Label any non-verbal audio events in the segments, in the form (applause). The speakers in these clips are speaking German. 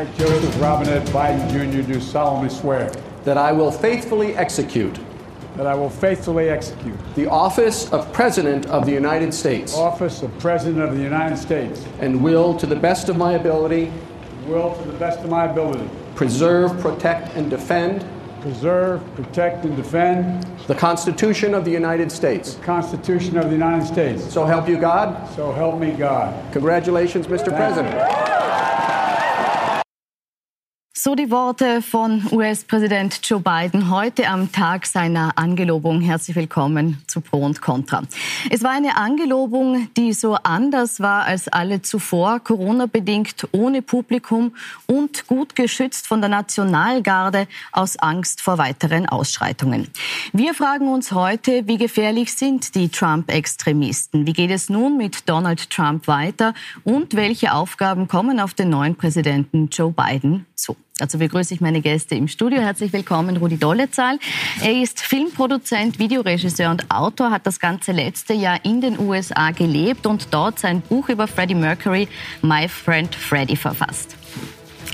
I, Joseph Robinette Biden Jr., do solemnly swear that I will faithfully execute that I will faithfully execute the office of President of the United States office of President of the United States and will, to the best of my ability, will to the best of my ability preserve, protect, and defend preserve, protect, and defend the Constitution of the United States. the Constitution of the United States. So help you God. So help me God. Congratulations, Mr. President. So die Worte von US-Präsident Joe Biden heute am Tag seiner Angelobung. Herzlich willkommen zu Pro und Contra. Es war eine Angelobung, die so anders war als alle zuvor, Corona-bedingt, ohne Publikum und gut geschützt von der Nationalgarde aus Angst vor weiteren Ausschreitungen. Wir fragen uns heute, wie gefährlich sind die Trump-Extremisten? Wie geht es nun mit Donald Trump weiter? Und welche Aufgaben kommen auf den neuen Präsidenten Joe Biden zu? Dazu begrüße ich meine Gäste im Studio. Herzlich willkommen, Rudi Dollezahl. Er ist Filmproduzent, Videoregisseur und Autor, hat das ganze letzte Jahr in den USA gelebt und dort sein Buch über Freddie Mercury, My Friend Freddie, verfasst.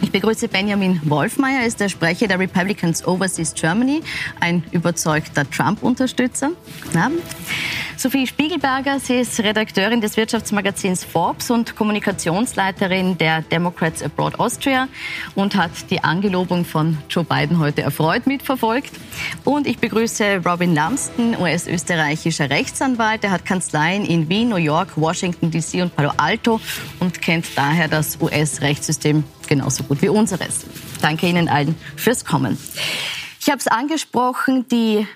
Ich begrüße Benjamin Wolfmeier, er ist der Sprecher der Republicans Overseas Germany, ein überzeugter Trump-Unterstützer. Sophie Spiegelberger, sie ist Redakteurin des Wirtschaftsmagazins Forbes und Kommunikationsleiterin der Democrats Abroad Austria und hat die Angelobung von Joe Biden heute erfreut mitverfolgt. Und ich begrüße Robin Lumsden, US-österreichischer Rechtsanwalt. Er hat Kanzleien in Wien, New York, Washington DC und Palo Alto und kennt daher das US-Rechtssystem genauso gut wie unseres. Danke Ihnen allen fürs Kommen. Ich habe es angesprochen, die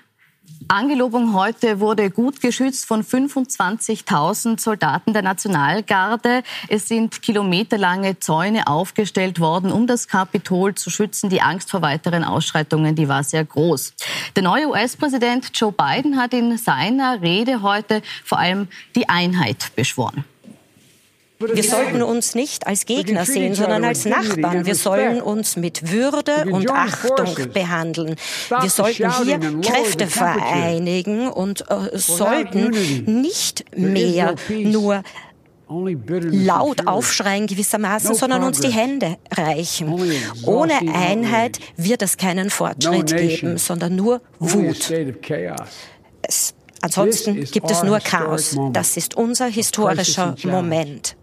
Angelobung heute wurde gut geschützt von 25.000 Soldaten der Nationalgarde. Es sind kilometerlange Zäune aufgestellt worden, um das Kapitol zu schützen. Die Angst vor weiteren Ausschreitungen, die war sehr groß. Der neue US-Präsident Joe Biden hat in seiner Rede heute vor allem die Einheit beschworen. Wir sollten uns nicht als Gegner sehen, sondern als Nachbarn. Wir sollen uns mit Würde und Achtung behandeln. Wir sollten hier Kräfte vereinigen und äh, sollten nicht mehr nur laut aufschreien gewissermaßen, sondern uns die Hände reichen. Ohne Einheit wird es keinen Fortschritt geben, sondern nur Wut. Es, ansonsten gibt es nur Chaos. Das ist unser historischer Moment.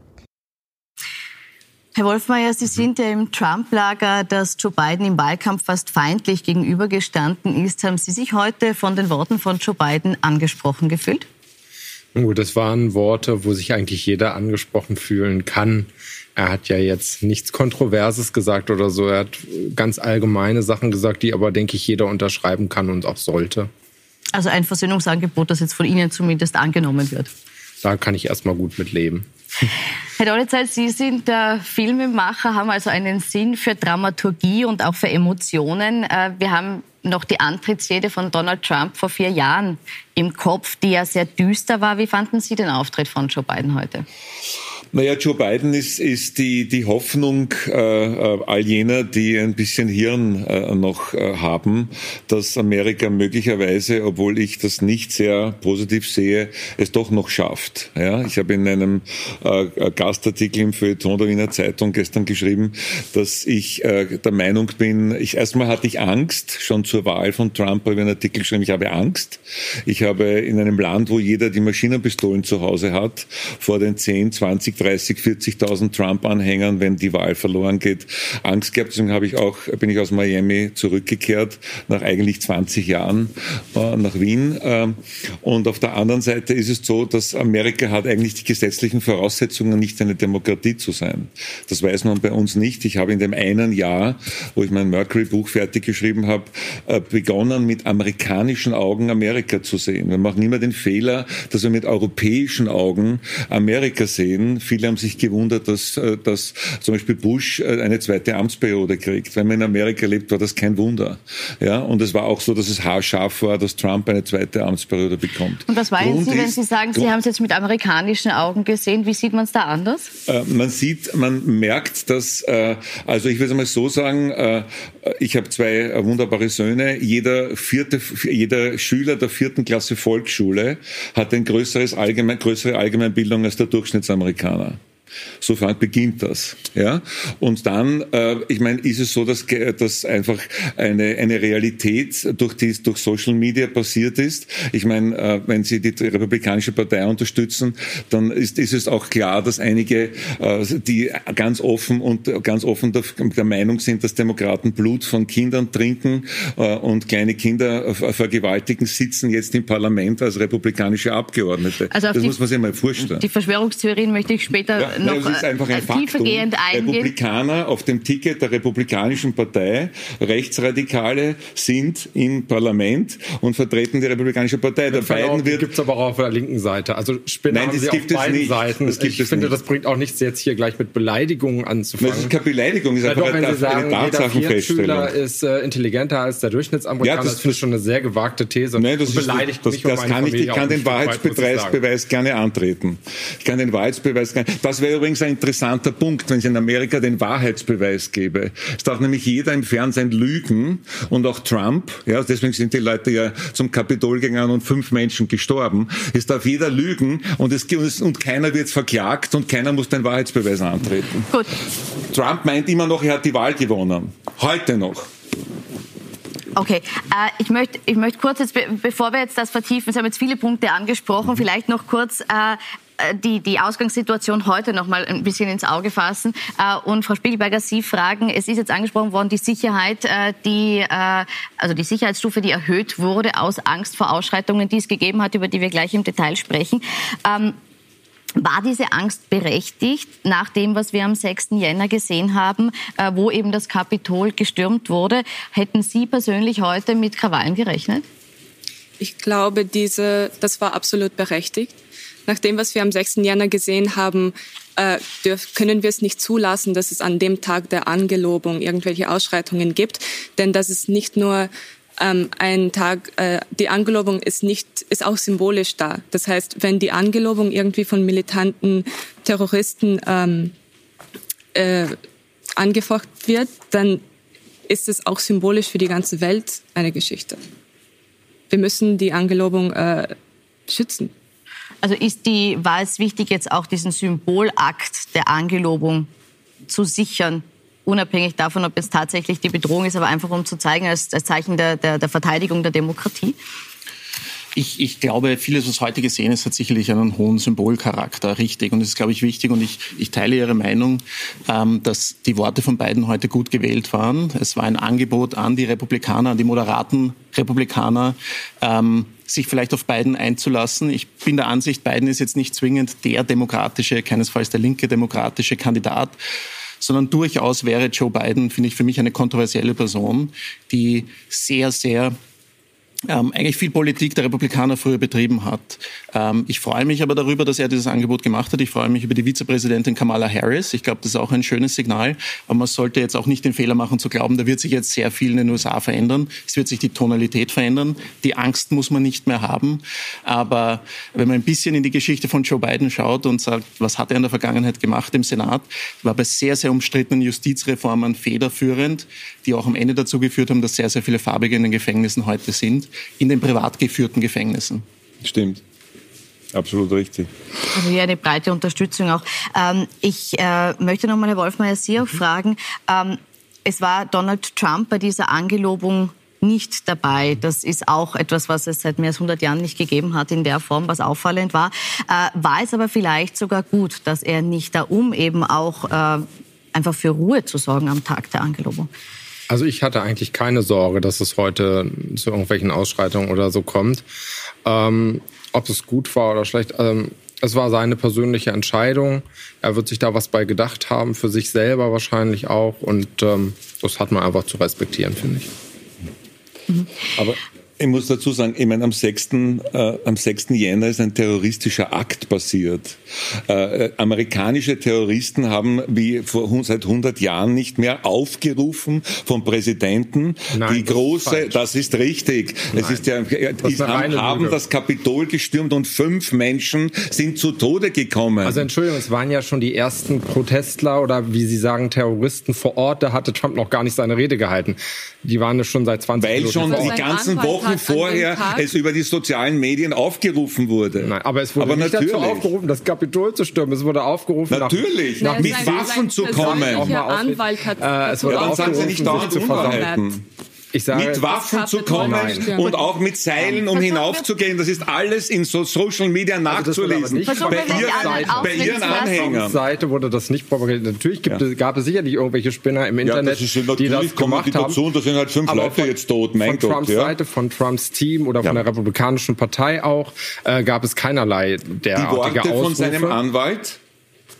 Herr Wolfmeier, Sie sind ja im Trump-Lager, das Joe Biden im Wahlkampf fast feindlich gegenübergestanden ist. Haben Sie sich heute von den Worten von Joe Biden angesprochen gefühlt? Oh, das waren Worte, wo sich eigentlich jeder angesprochen fühlen kann. Er hat ja jetzt nichts Kontroverses gesagt oder so. Er hat ganz allgemeine Sachen gesagt, die aber, denke ich, jeder unterschreiben kann und auch sollte. Also ein Versöhnungsangebot, das jetzt von Ihnen zumindest angenommen wird. Da kann ich erstmal gut mit leben. Herr Dollezeit, Sie sind der Filmemacher, haben also einen Sinn für Dramaturgie und auch für Emotionen. Äh, wir haben noch die Antrittsrede von Donald Trump vor vier Jahren im Kopf, die ja sehr düster war. Wie fanden Sie den Auftritt von Joe Biden heute? Naja, Joe Biden ist, ist die, die Hoffnung äh, äh, all jener, die ein bisschen Hirn äh, noch äh, haben, dass Amerika möglicherweise, obwohl ich das nicht sehr positiv sehe, es doch noch schafft. Ja, ich habe in einem äh, Gastartikel im Feuilleton der Wiener Zeitung gestern geschrieben, dass ich äh, der Meinung bin, ich erstmal hatte ich Angst, schon zur Wahl von Trump habe ich einen Artikel geschrieben, ich habe Angst. Ich habe in einem Land, wo jeder die Maschinenpistolen zu Hause hat, vor den 10, 20, 30, 40.000 Trump-Anhängern, wenn die Wahl verloren geht, Angst gehabt. Deswegen habe ich auch, bin ich aus Miami zurückgekehrt, nach eigentlich 20 Jahren äh, nach Wien. Ähm, und auf der anderen Seite ist es so, dass Amerika hat eigentlich die gesetzlichen Voraussetzungen, nicht eine Demokratie zu sein. Das weiß man bei uns nicht. Ich habe in dem einen Jahr, wo ich mein Mercury-Buch fertig geschrieben habe, äh, begonnen, mit amerikanischen Augen Amerika zu sehen. Wir machen immer den Fehler, dass wir mit europäischen Augen Amerika sehen. Viele haben sich gewundert, dass, äh, dass zum Beispiel Bush äh, eine zweite Amtsperiode kriegt. Wenn man in Amerika lebt, war das kein Wunder. Ja, und es war auch so, dass es haarscharf war, dass Trump eine zweite Amtsperiode bekommt. Und was meinen Sie, wenn Sie sagen, Sie haben es jetzt mit amerikanischen Augen gesehen? Wie sieht man es da anders? Äh, man sieht, man merkt, dass, äh, also ich würde mal so sagen, äh, ich habe zwei wunderbare Söhne. Jeder vierte, jeder Schüler der vierten Klasse Volksschule hat ein größeres Allgemein, größere Allgemeinbildung als der Durchschnittsamerikaner. nada. Sofern beginnt das. Ja? Und dann, äh, ich meine, ist es so, dass, dass einfach eine, eine Realität durch, die, durch Social Media passiert ist. Ich meine, äh, wenn Sie die Republikanische Partei unterstützen, dann ist, ist es auch klar, dass einige, äh, die ganz offen und ganz offen der, der, Meinung sind, dass Demokraten Blut von Kindern trinken äh, und kleine Kinder vergewaltigen, sitzen jetzt im Parlament als republikanische Abgeordnete. Also das die, muss man sich mal vorstellen. Die Verschwörungstheorien möchte ich später ja noch das ist einfach ein tiefergehend eingehen. Republikaner auf dem Ticket der Republikanischen Partei, Rechtsradikale sind im Parlament und vertreten die Republikanische Partei. Der Biden wird gibt es aber auch auf der linken Seite. Also Spinner Nein, das haben gibt auf beiden nicht. Seiten. Das ich finde, nicht. das bringt auch nichts, jetzt hier gleich mit Beleidigungen anzufangen. Das ist keine Beleidigung, das ist einfach doch, wenn eine, Sie sagen, eine Tatsachenfeststellung. ist äh, intelligenter als der Durchschnittsamerikaner. Ja, das, das finde ich schon eine sehr gewagte These. Nein, das beleidigt das, mich das, das kann ich, ich kann den Wahrheitsbeweis gerne antreten. Ich kann den Wahrheitsbeweis gerne. Das wäre übrigens ein interessanter Punkt, wenn es in Amerika den Wahrheitsbeweis gäbe. Es darf nämlich jeder im Fernsehen lügen und auch Trump. Ja, deswegen sind die Leute ja zum Kapitol gegangen und fünf Menschen gestorben. Es darf jeder lügen und, es, und keiner wird verklagt und keiner muss den Wahrheitsbeweis antreten. Gut. Trump meint immer noch, er hat die Wahl gewonnen. Heute noch. Okay, äh, ich möchte ich möchte kurz jetzt, bevor wir jetzt das vertiefen, Sie haben jetzt viele Punkte angesprochen, vielleicht noch kurz äh, die, die Ausgangssituation heute noch mal ein bisschen ins Auge fassen. Äh, und Frau Spiegelberger, Sie fragen, es ist jetzt angesprochen worden, die Sicherheit, äh, die, also die Sicherheitsstufe, die erhöht wurde aus Angst vor Ausschreitungen, die es gegeben hat, über die wir gleich im Detail sprechen. Ähm, war diese Angst berechtigt nach dem, was wir am 6. Jänner gesehen haben, wo eben das Kapitol gestürmt wurde? Hätten Sie persönlich heute mit Krawallen gerechnet? Ich glaube, diese, das war absolut berechtigt nach dem, was wir am 6. Jänner gesehen haben, äh, können wir es nicht zulassen, dass es an dem Tag der Angelobung irgendwelche Ausschreitungen gibt. Denn das ist nicht nur ähm, ein Tag, äh, die Angelobung ist nicht, ist auch symbolisch da. Das heißt, wenn die Angelobung irgendwie von militanten Terroristen ähm, äh, angefocht wird, dann ist es auch symbolisch für die ganze Welt eine Geschichte. Wir müssen die Angelobung äh, schützen. Also ist die, war es wichtig, jetzt auch diesen Symbolakt der Angelobung zu sichern, unabhängig davon, ob es tatsächlich die Bedrohung ist, aber einfach um zu zeigen, als, als Zeichen der, der, der Verteidigung der Demokratie? Ich, ich glaube, vieles, was heute gesehen ist, hat sicherlich einen hohen Symbolcharakter, richtig. Und es ist, glaube ich, wichtig und ich, ich teile Ihre Meinung, ähm, dass die Worte von beiden heute gut gewählt waren. Es war ein Angebot an die Republikaner, an die moderaten Republikaner, ähm, sich vielleicht auf Biden einzulassen. Ich bin der Ansicht, Biden ist jetzt nicht zwingend der demokratische, keinesfalls der linke demokratische Kandidat sondern durchaus wäre Joe Biden, finde ich, für mich eine kontroversielle Person, die sehr, sehr ähm, eigentlich viel Politik der Republikaner früher betrieben hat. Ähm, ich freue mich aber darüber, dass er dieses Angebot gemacht hat. Ich freue mich über die Vizepräsidentin Kamala Harris. Ich glaube, das ist auch ein schönes Signal. Aber man sollte jetzt auch nicht den Fehler machen zu glauben, da wird sich jetzt sehr viel in den USA verändern. Es wird sich die Tonalität verändern. Die Angst muss man nicht mehr haben. Aber wenn man ein bisschen in die Geschichte von Joe Biden schaut und sagt, was hat er in der Vergangenheit gemacht im Senat, war bei sehr, sehr umstrittenen Justizreformen federführend, die auch am Ende dazu geführt haben, dass sehr, sehr viele Farbige in den Gefängnissen heute sind in den privat geführten Gefängnissen. Stimmt. Absolut richtig. Also hier eine breite Unterstützung auch. Ähm, ich äh, möchte noch mal, Herr Wolfmeier, Sie auch mhm. fragen. Ähm, es war Donald Trump bei dieser Angelobung nicht dabei. Das ist auch etwas, was es seit mehr als 100 Jahren nicht gegeben hat in der Form, was auffallend war. Äh, war es aber vielleicht sogar gut, dass er nicht da, um eben auch äh, einfach für Ruhe zu sorgen am Tag der Angelobung? Also ich hatte eigentlich keine Sorge, dass es heute zu irgendwelchen Ausschreitungen oder so kommt. Ähm, ob es gut war oder schlecht, ähm, es war seine persönliche Entscheidung. Er wird sich da was bei gedacht haben, für sich selber wahrscheinlich auch. Und ähm, das hat man einfach zu respektieren, finde ich. Mhm. Aber ich muss dazu sagen, ich meine, am 6. Äh, am 6. Jänner ist ein terroristischer Akt passiert. Äh, äh, amerikanische Terroristen haben wie vor, seit 100 Jahren nicht mehr aufgerufen vom Präsidenten Nein, die große, ist das ist richtig. Nein. Es ist ja, die haben, haben das Kapitol gestürmt und fünf Menschen sind zu Tode gekommen. Also Entschuldigung, es waren ja schon die ersten Protestler oder wie Sie sagen Terroristen vor Ort. Da hatte Trump noch gar nicht seine Rede gehalten. Die waren ja schon seit 20 Jahren. Weil schon die ganzen Wochen Wochen vorher es über die sozialen Medien aufgerufen wurde. Nein, aber es wurde aber nicht natürlich. dazu aufgerufen, das Kapitol zu stürmen. Es wurde aufgerufen, natürlich, nach, nach mit Waffen zu kommen. Auch mal Anwalt hat äh, es wurde ja, dann sagen Sie nicht dauernd Unwahrheiten. Sage, mit Waffen zu kommen nein. und auch mit Seilen, um hinaufzugehen. Das ist alles in so Social Media also nachzulesen. Also bei, ihr, bei Ihren Anhängern. Seite wurde das nicht propagiert. Natürlich gibt ja. es, gab es sicherlich irgendwelche Spinner im Internet, ja, das ist, die das gemacht haben. Da sind halt fünf Aber Leute jetzt tot, mein von Gott. Trumps ja. Seite, von Trumps Team oder von der Republikanischen Partei auch, äh, gab es keinerlei derartige Die Worte von seinem Anwalt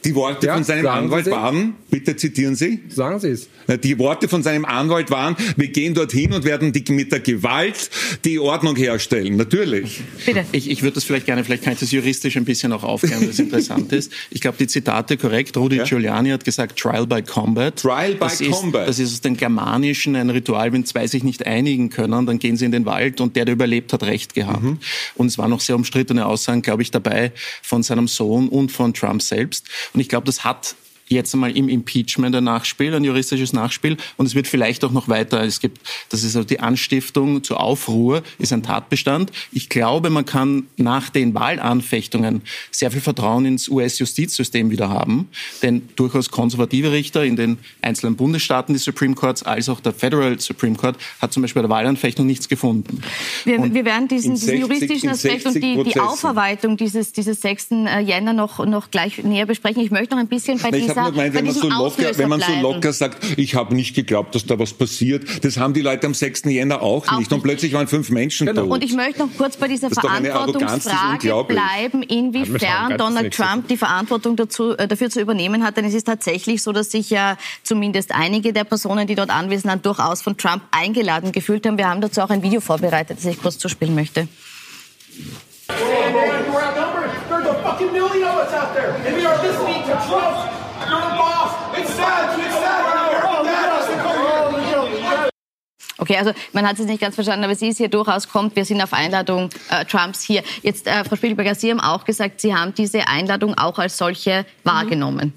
die Worte ja, von seinem Anwalt waren, bitte zitieren Sie. Sagen Sie es. Die Worte von seinem Anwalt waren, wir gehen dorthin und werden die, mit der Gewalt die Ordnung herstellen. Natürlich. Bitte. Ich, ich würde das vielleicht gerne, vielleicht kann ich das juristisch ein bisschen auch aufklären, weil das interessant ist. Ich glaube, die Zitate korrekt. Rudy ja? Giuliani hat gesagt, Trial by Combat. Trial by das Combat. Ist, das ist aus dem Germanischen ein Ritual, wenn zwei sich nicht einigen können, dann gehen sie in den Wald und der, der überlebt, hat Recht gehabt. Mhm. Und es waren noch sehr umstrittene Aussagen, glaube ich, dabei von seinem Sohn und von Trump selbst. Und ich glaube, das hat jetzt einmal im Impeachment ein Nachspiel, ein juristisches Nachspiel. Und es wird vielleicht auch noch weiter. Es gibt, das ist also die Anstiftung zur Aufruhr, ist ein Tatbestand. Ich glaube, man kann nach den Wahlanfechtungen sehr viel Vertrauen ins US-Justizsystem wieder haben. Denn durchaus konservative Richter in den einzelnen Bundesstaaten des Supreme Courts als auch der Federal Supreme Court hat zum Beispiel bei der Wahlanfechtung nichts gefunden. Wir, wir werden diesen, 60, diesen juristischen Aspekt und die, die Aufarbeitung dieses, dieses 6. Äh, Jänner noch, noch gleich näher besprechen. Ich möchte noch ein bisschen bei habe nur gemeint, wenn man, so locker, wenn man so locker sagt, ich habe nicht geglaubt, dass da was passiert, das haben die Leute am 6. Jänner auch, auch nicht. Und plötzlich waren fünf Menschen genau. tot. Und ich möchte noch kurz bei dieser Verantwortungsfrage bleiben, inwiefern Donald Trump die Verantwortung dazu, äh, dafür zu übernehmen hat. Denn es ist tatsächlich so, dass sich ja zumindest einige der Personen, die dort anwesend waren, durchaus von Trump eingeladen gefühlt haben. Wir haben dazu auch ein Video vorbereitet, das ich kurz zuspielen möchte. There's a fucking million of us out there, and we are listening to Trump Okay, also man hat es nicht ganz verstanden, aber sie ist hier durchaus kommt. Wir sind auf Einladung äh, Trumps hier. Jetzt, äh, Frau Spielberger, Sie haben auch gesagt, Sie haben diese Einladung auch als solche wahrgenommen.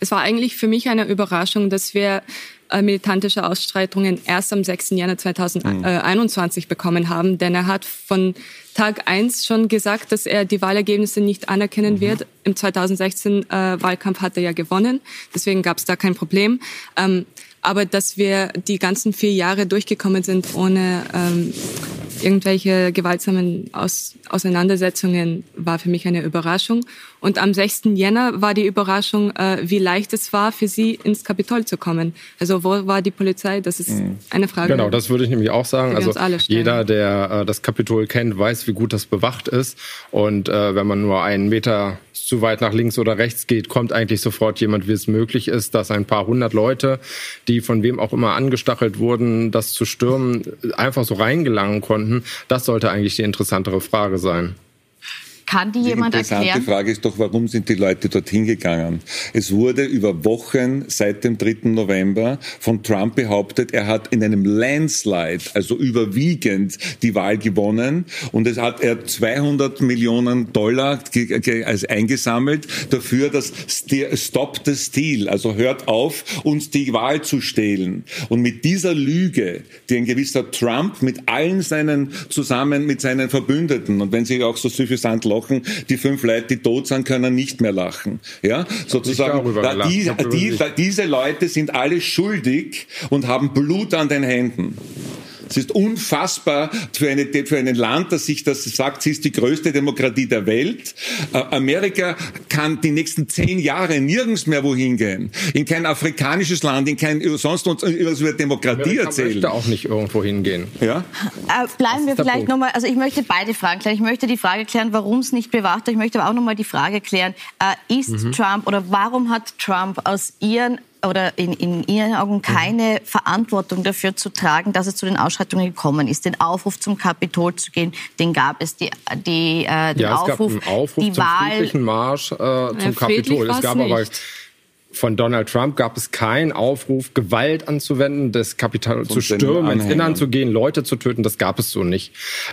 Es war eigentlich für mich eine Überraschung, dass wir äh, militantische Ausstreitungen erst am 6. Januar 2021 mhm. bekommen haben, denn er hat von Tag 1 schon gesagt, dass er die Wahlergebnisse nicht anerkennen mhm. wird. Im 2016 äh, Wahlkampf hat er ja gewonnen, deswegen gab es da kein Problem. Ähm, aber dass wir die ganzen vier Jahre durchgekommen sind ohne ähm, irgendwelche gewaltsamen Aus Auseinandersetzungen, war für mich eine Überraschung. Und am 6. Jänner war die Überraschung, äh, wie leicht es war, für Sie ins Kapitol zu kommen. Also wo war die Polizei? Das ist mhm. eine Frage. Genau, das würde ich nämlich auch sagen. Also jeder, der äh, das Kapitol kennt, weiß, wie gut das bewacht ist. Und äh, wenn man nur einen Meter zu weit nach links oder rechts geht, kommt eigentlich sofort jemand, wie es möglich ist, dass ein paar hundert Leute, die von wem auch immer angestachelt wurden, das zu stürmen, einfach so reingelangen konnten. Das sollte eigentlich die interessantere Frage sein. Kann die, die jemand erklären? Die interessante Frage ist doch, warum sind die Leute dorthin gegangen? Es wurde über Wochen seit dem 3. November von Trump behauptet, er hat in einem Landslide, also überwiegend, die Wahl gewonnen. Und es hat er 200 Millionen Dollar eingesammelt dafür, dass Stop the Steal, also hört auf, uns die Wahl zu stehlen. Und mit dieser Lüge, die ein gewisser Trump mit allen seinen zusammen, mit seinen Verbündeten, und wenn sie auch so suffisant lachen, die fünf Leute, die tot sind, können nicht mehr lachen. Ja, sozusagen. Da, die, die, diese Leute sind alle schuldig und haben Blut an den Händen. Es ist unfassbar für, eine, für ein Land, das sich das sagt, sie ist die größte Demokratie der Welt. Äh, Amerika kann die nächsten zehn Jahre nirgends mehr wohin gehen. In kein afrikanisches Land, in kein sonst uns über Demokratie Amerika erzählen. möchte auch nicht irgendwo hingehen. Ja? Äh, bleiben wir vielleicht nochmal, also ich möchte beide Fragen klären. Ich möchte die Frage klären, warum es nicht bewacht wird. Ich möchte aber auch nochmal die Frage klären, äh, ist mhm. Trump oder warum hat Trump aus Ihren oder in, in Ihren Augen keine mhm. Verantwortung dafür zu tragen, dass es zu den Ausschreitungen gekommen ist. Den Aufruf zum Kapitol zu gehen, den gab es. Die, die, äh, den ja, es Aufruf, gab einen Aufruf die zum Wahl, friedlichen Marsch äh, zum ja, Kapitol. Es gab aber von Donald Trump gab es keinen Aufruf, Gewalt anzuwenden, das Kapital zu stürmen, ins Innern zu gehen, Leute zu töten. Das gab es so nicht.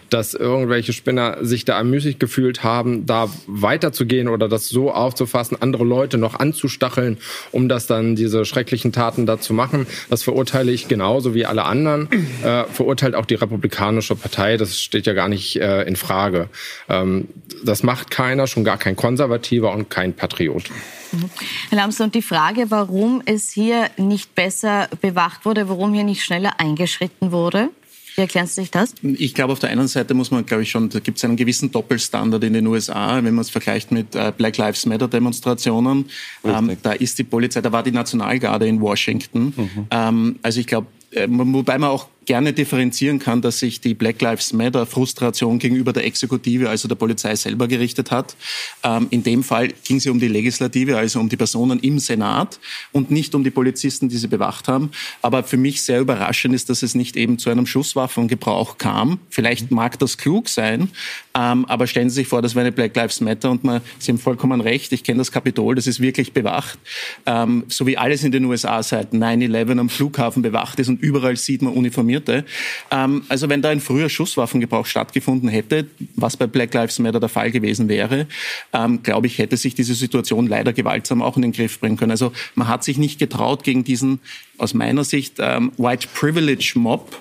Dass irgendwelche Spinner sich da ermüßigt gefühlt haben, da weiterzugehen oder das so aufzufassen, andere Leute noch anzustacheln, um das dann diese schrecklichen Taten da zu machen, das verurteile ich genauso wie alle anderen. Äh, verurteilt auch die Republikanische Partei. Das steht ja gar nicht äh, in Frage. Ähm, das macht keiner, schon gar kein Konservativer und kein Patriot. Mhm. Herr Lambsdorff, die Frage, warum es hier nicht besser bewacht wurde, warum hier nicht schneller eingeschritten wurde? Wie erklären Sie sich das? Ich glaube, auf der einen Seite muss man, glaube ich, schon, da gibt es einen gewissen Doppelstandard in den USA, wenn man es vergleicht mit äh, Black Lives Matter Demonstrationen. Ähm, da ist die Polizei, da war die Nationalgarde in Washington. Mhm. Ähm, also ich glaube, äh, wobei man auch gerne differenzieren kann, dass sich die Black Lives Matter Frustration gegenüber der Exekutive, also der Polizei selber gerichtet hat. Ähm, in dem Fall ging es ja um die Legislative, also um die Personen im Senat und nicht um die Polizisten, die sie bewacht haben. Aber für mich sehr überraschend ist, dass es nicht eben zu einem Schusswaffengebrauch kam. Vielleicht mag das klug sein, ähm, aber stellen Sie sich vor, das wäre eine Black Lives Matter und man, Sie haben vollkommen recht, ich kenne das Kapitol, das ist wirklich bewacht. Ähm, so wie alles in den USA seit 9-11 am Flughafen bewacht ist und überall sieht man uniformiert informierte. Ähm, also wenn da ein früher Schusswaffengebrauch stattgefunden hätte, was bei Black Lives Matter der Fall gewesen wäre, ähm, glaube ich, hätte sich diese Situation leider gewaltsam auch in den Griff bringen können. Also man hat sich nicht getraut, gegen diesen aus meiner Sicht ähm, White Privilege Mob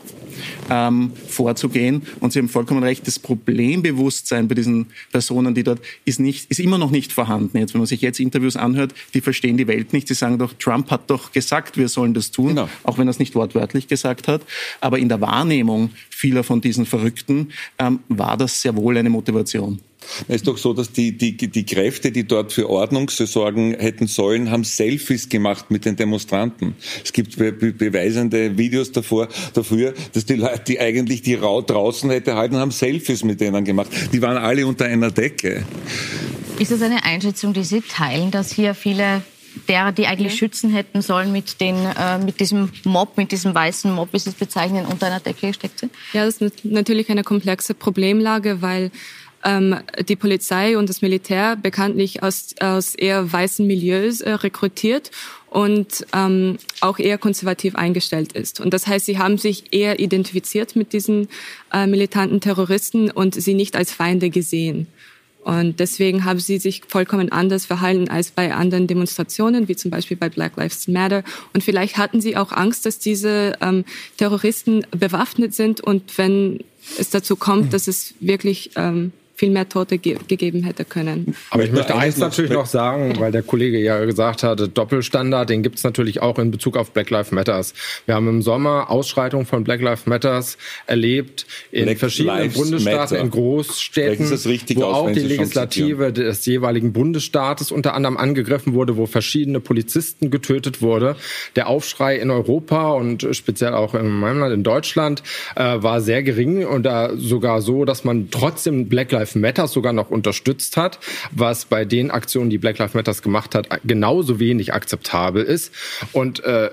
ähm, vorzugehen. Und Sie haben vollkommen recht, das Problembewusstsein bei diesen Personen, die dort ist nicht, ist immer noch nicht vorhanden. Jetzt, wenn man sich jetzt Interviews anhört, die verstehen die Welt nicht. Sie sagen doch, Trump hat doch gesagt, wir sollen das tun, genau. auch wenn er es nicht wortwörtlich gesagt hat. Aber in der Wahrnehmung vieler von diesen Verrückten ähm, war das sehr wohl eine Motivation. Es ist doch so, dass die, die, die Kräfte, die dort für Ordnung sorgen hätten sollen, haben Selfies gemacht mit den Demonstranten. Es gibt be beweisende Videos davor, dafür, dass die Leute, die eigentlich die Rau draußen hätte halten, haben Selfies mit denen gemacht. Die waren alle unter einer Decke. Ist das eine Einschätzung, die Sie teilen, dass hier viele derer, die eigentlich schützen hätten sollen, mit, den, äh, mit diesem Mob, mit diesem weißen Mob, wie Sie es bezeichnen, unter einer Decke gesteckt sind? Ja, das ist natürlich eine komplexe Problemlage, weil ähm, die Polizei und das Militär bekanntlich aus, aus eher weißen Milieus äh, rekrutiert und ähm, auch eher konservativ eingestellt ist. Und das heißt, sie haben sich eher identifiziert mit diesen äh, militanten Terroristen und sie nicht als Feinde gesehen. Und deswegen haben sie sich vollkommen anders verhalten als bei anderen Demonstrationen, wie zum Beispiel bei Black Lives Matter. Und vielleicht hatten sie auch Angst, dass diese ähm, Terroristen bewaffnet sind und wenn es dazu kommt, dass es wirklich ähm, viel mehr Tote ge gegeben hätte können. Aber ich möchte eins natürlich noch sagen, weil der Kollege ja gesagt hatte, Doppelstandard, den gibt es natürlich auch in Bezug auf Black Lives Matters. Wir haben im Sommer Ausschreitungen von Black Lives Matters erlebt in Black verschiedenen Lives Bundesstaaten, Matter. in Großstädten, wo aus, auch die Legislative des jeweiligen Bundesstaates unter anderem angegriffen wurde, wo verschiedene Polizisten getötet wurde. Der Aufschrei in Europa und speziell auch in meinem Land, in Deutschland, äh, war sehr gering und da sogar so, dass man trotzdem Black Lives Lives Matter sogar noch unterstützt hat, was bei den Aktionen, die Black Lives Matter gemacht hat, genauso wenig akzeptabel ist. Und äh,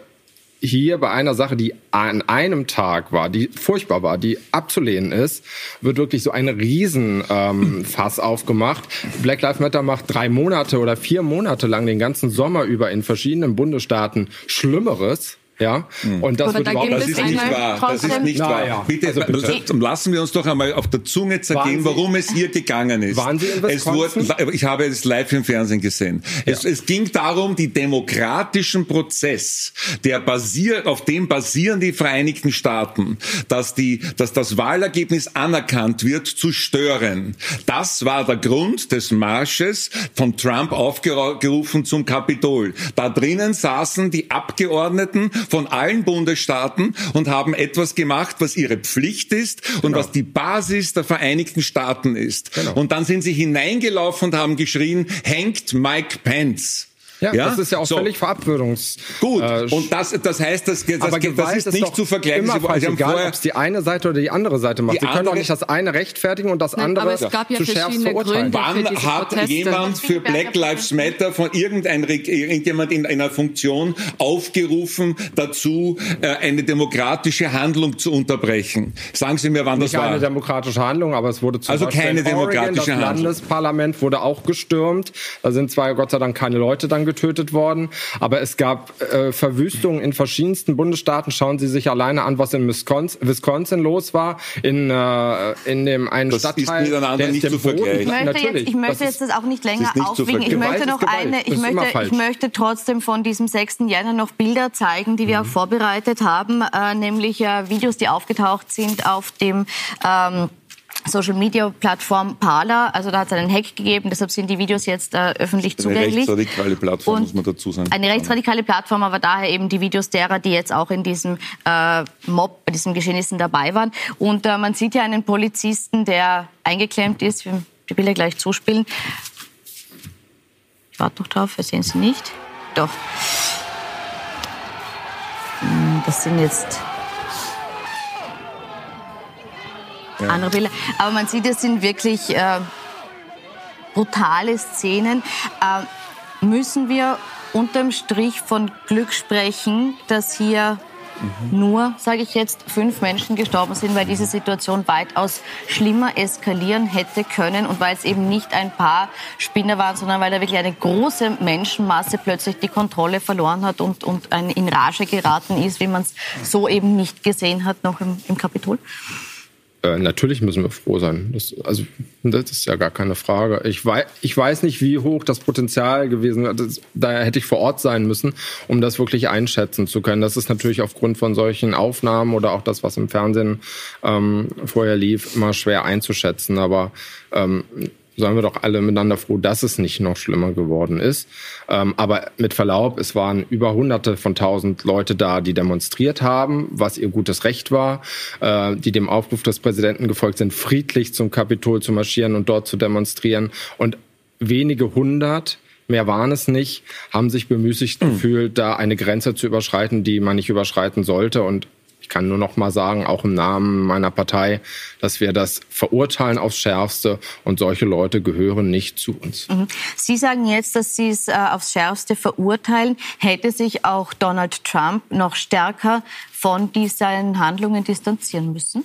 hier bei einer Sache, die an einem Tag war, die furchtbar war, die abzulehnen ist, wird wirklich so ein Riesenfass ähm, (laughs) aufgemacht. Black Lives Matter macht drei Monate oder vier Monate lang den ganzen Sommer über in verschiedenen Bundesstaaten Schlimmeres ja, hm. und das, wird da überhaupt, das ist nicht wahr. Das ist nicht wahr. Ja. Bitte, also bitte, lassen wir uns doch einmal auf der Zunge zergehen, warum es hier gegangen ist. Waren Sie in es wurde, Ich habe es live im Fernsehen gesehen. Ja. Es, es, ging darum, die demokratischen Prozess, der basiert, auf dem basieren die Vereinigten Staaten, dass die, dass das Wahlergebnis anerkannt wird, zu stören. Das war der Grund des Marsches von Trump aufgerufen zum Kapitol. Da drinnen saßen die Abgeordneten von allen Bundesstaaten und haben etwas gemacht, was ihre Pflicht ist und genau. was die Basis der Vereinigten Staaten ist. Genau. Und dann sind sie hineingelaufen und haben geschrien, hängt Mike Pence. Ja, ja, das ist ja auch so. völlig verabwürgungs. Gut, äh, und das, das heißt, das, das, aber das ist nicht zu vergleichen. Immer falsch, egal, ob es die eine Seite oder die andere Seite macht. Sie können doch nicht das eine rechtfertigen und das Nein, andere ja zu schärft verurteilen. Wann hat Proteste. jemand für Black Lives Matter von irgendein, irgendjemand in einer Funktion aufgerufen, dazu äh, eine demokratische Handlung zu unterbrechen? Sagen Sie mir, wann nicht das war. Keine demokratische Handlung, aber es wurde zum also Beispiel keine Oregon, demokratische das Handlung. Landesparlament wurde auch gestürmt. Da sind zwar Gott sei Dank keine Leute dann getötet worden. Aber es gab äh, Verwüstungen in verschiedensten Bundesstaaten. Schauen Sie sich alleine an, was in Wisconsin, Wisconsin los war, in, äh, in dem einen das Stadtteil. Ist miteinander der nicht zu vergleichen. Ich möchte, jetzt, ich möchte jetzt das auch nicht länger nicht aufwiegen. Ich möchte noch eine, ich ist möchte, ich möchte trotzdem von diesem 6. Jänner noch Bilder zeigen, die wir auch vorbereitet haben, äh, nämlich äh, Videos, die aufgetaucht sind auf dem ähm, Social Media Plattform Parler. Also da hat es einen Hack gegeben, deshalb sind die Videos jetzt äh, öffentlich Eine zugänglich. rechtsradikale Plattform, Und muss man dazu sagen. Eine rechtsradikale Plattform, aber daher eben die Videos derer, die jetzt auch in diesem äh, Mob, bei diesen Geschehnissen dabei waren. Und äh, man sieht ja einen Polizisten, der eingeklemmt ist. Wir die Bilder gleich zuspielen. Ich warte noch drauf, wir sehen sie nicht. Doch. Hm, Das sind jetzt andere Bilder. Aber man sieht, es sind wirklich äh, brutale Szenen. Äh, müssen wir unterm Strich von Glück sprechen, dass hier nur, sage ich jetzt, fünf Menschen gestorben sind, weil diese Situation weitaus schlimmer eskalieren hätte können und weil es eben nicht ein paar Spinner waren, sondern weil da wirklich eine große Menschenmasse plötzlich die Kontrolle verloren hat und, und ein, in Rage geraten ist, wie man es so eben nicht gesehen hat noch im, im Kapitol? Äh, natürlich müssen wir froh sein. Das, also, das ist ja gar keine Frage. Ich weiß, ich weiß nicht, wie hoch das Potenzial gewesen wäre. Daher hätte ich vor Ort sein müssen, um das wirklich einschätzen zu können. Das ist natürlich aufgrund von solchen Aufnahmen oder auch das, was im Fernsehen ähm, vorher lief, immer schwer einzuschätzen. Aber ähm, seien wir doch alle miteinander froh, dass es nicht noch schlimmer geworden ist. Ähm, aber mit Verlaub, es waren über hunderte von tausend Leute da, die demonstriert haben, was ihr gutes Recht war, äh, die dem Aufruf des Präsidenten gefolgt sind, friedlich zum Kapitol zu marschieren und dort zu demonstrieren. Und wenige hundert Mehr waren es nicht, haben sich bemüßigt gefühlt, da eine Grenze zu überschreiten, die man nicht überschreiten sollte. Und ich kann nur noch mal sagen, auch im Namen meiner Partei, dass wir das verurteilen aufs Schärfste und solche Leute gehören nicht zu uns. Sie sagen jetzt, dass Sie es äh, aufs Schärfste verurteilen. Hätte sich auch Donald Trump noch stärker von diesen Handlungen distanzieren müssen?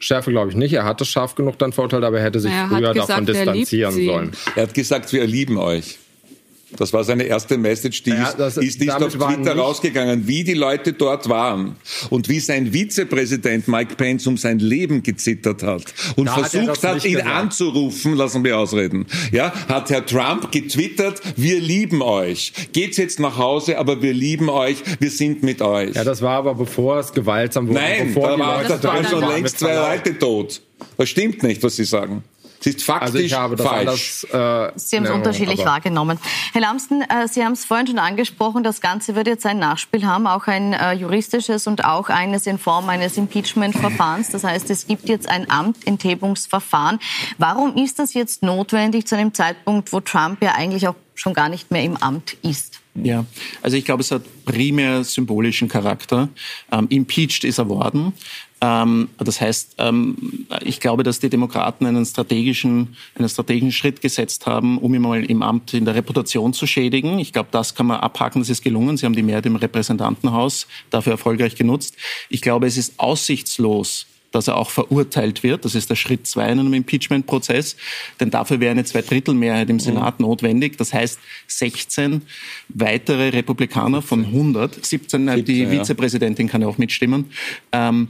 Schärfe glaube ich nicht. Er hat es scharf genug dann verurteilt, aber er hätte sich Er früher gesagt, davon er distanzieren sollen. Er hat gesagt, wir lieben euch. Das war seine erste Message, die Ja, ist, das- ist, damit auf Twitter nicht- rausgegangen, wie die Leute dort waren und wie sein Vizepräsident Mike Pence um sein Leben gezittert hat und Da hat er versucht hat, nicht ihn gesagt. anzurufen, lassen wir ausreden. Ja, hat Herr Trump getwittert, wir lieben euch. Geht's jetzt nach Hause, aber wir lieben euch, wir sind mit euch. Ja, das war aber bevor es gewaltsam wurde. Nein, da waren schon längst zwei. Leute tot. Das stimmt nicht, was Sie sagen. Ist faktisch Also ich habe das falsch. anders. Äh, Sie haben es ja, unterschiedlich aber- wahrgenommen. Herr Lamsten, äh, Sie haben es vorhin schon angesprochen, das Ganze wird jetzt ein Nachspiel haben, auch ein äh, juristisches und auch eines in Form eines Impeachment-Verfahrens. Das heißt, es gibt jetzt ein Amtenthebungsverfahren. Warum ist das jetzt notwendig zu einem Zeitpunkt, wo Trump ja eigentlich auch schon gar nicht mehr im Amt ist? Ja, also ich glaube, es hat primär symbolischen Charakter. Ähm, impeached ist er worden. Ähm, das heißt, ähm, ich glaube, dass die Demokraten einen strategischen, einen strategischen Schritt gesetzt haben, um ihn mal im Amt in der Reputation zu schädigen. Ich glaube, das kann man abhaken, das ist gelungen. Sie haben die Mehrheit im Repräsentantenhaus dafür erfolgreich genutzt. Ich glaube, es ist aussichtslos, dass er auch verurteilt wird. Das ist der Schritt zwei in einem Impeachment-Prozess. Denn dafür wäre eine Zweidrittelmehrheit im Senat notwendig. Das heißt, 16 weitere Republikaner von 100, 17, die 17, ja. Vizepräsidentin kann ja auch mitstimmen, ähm,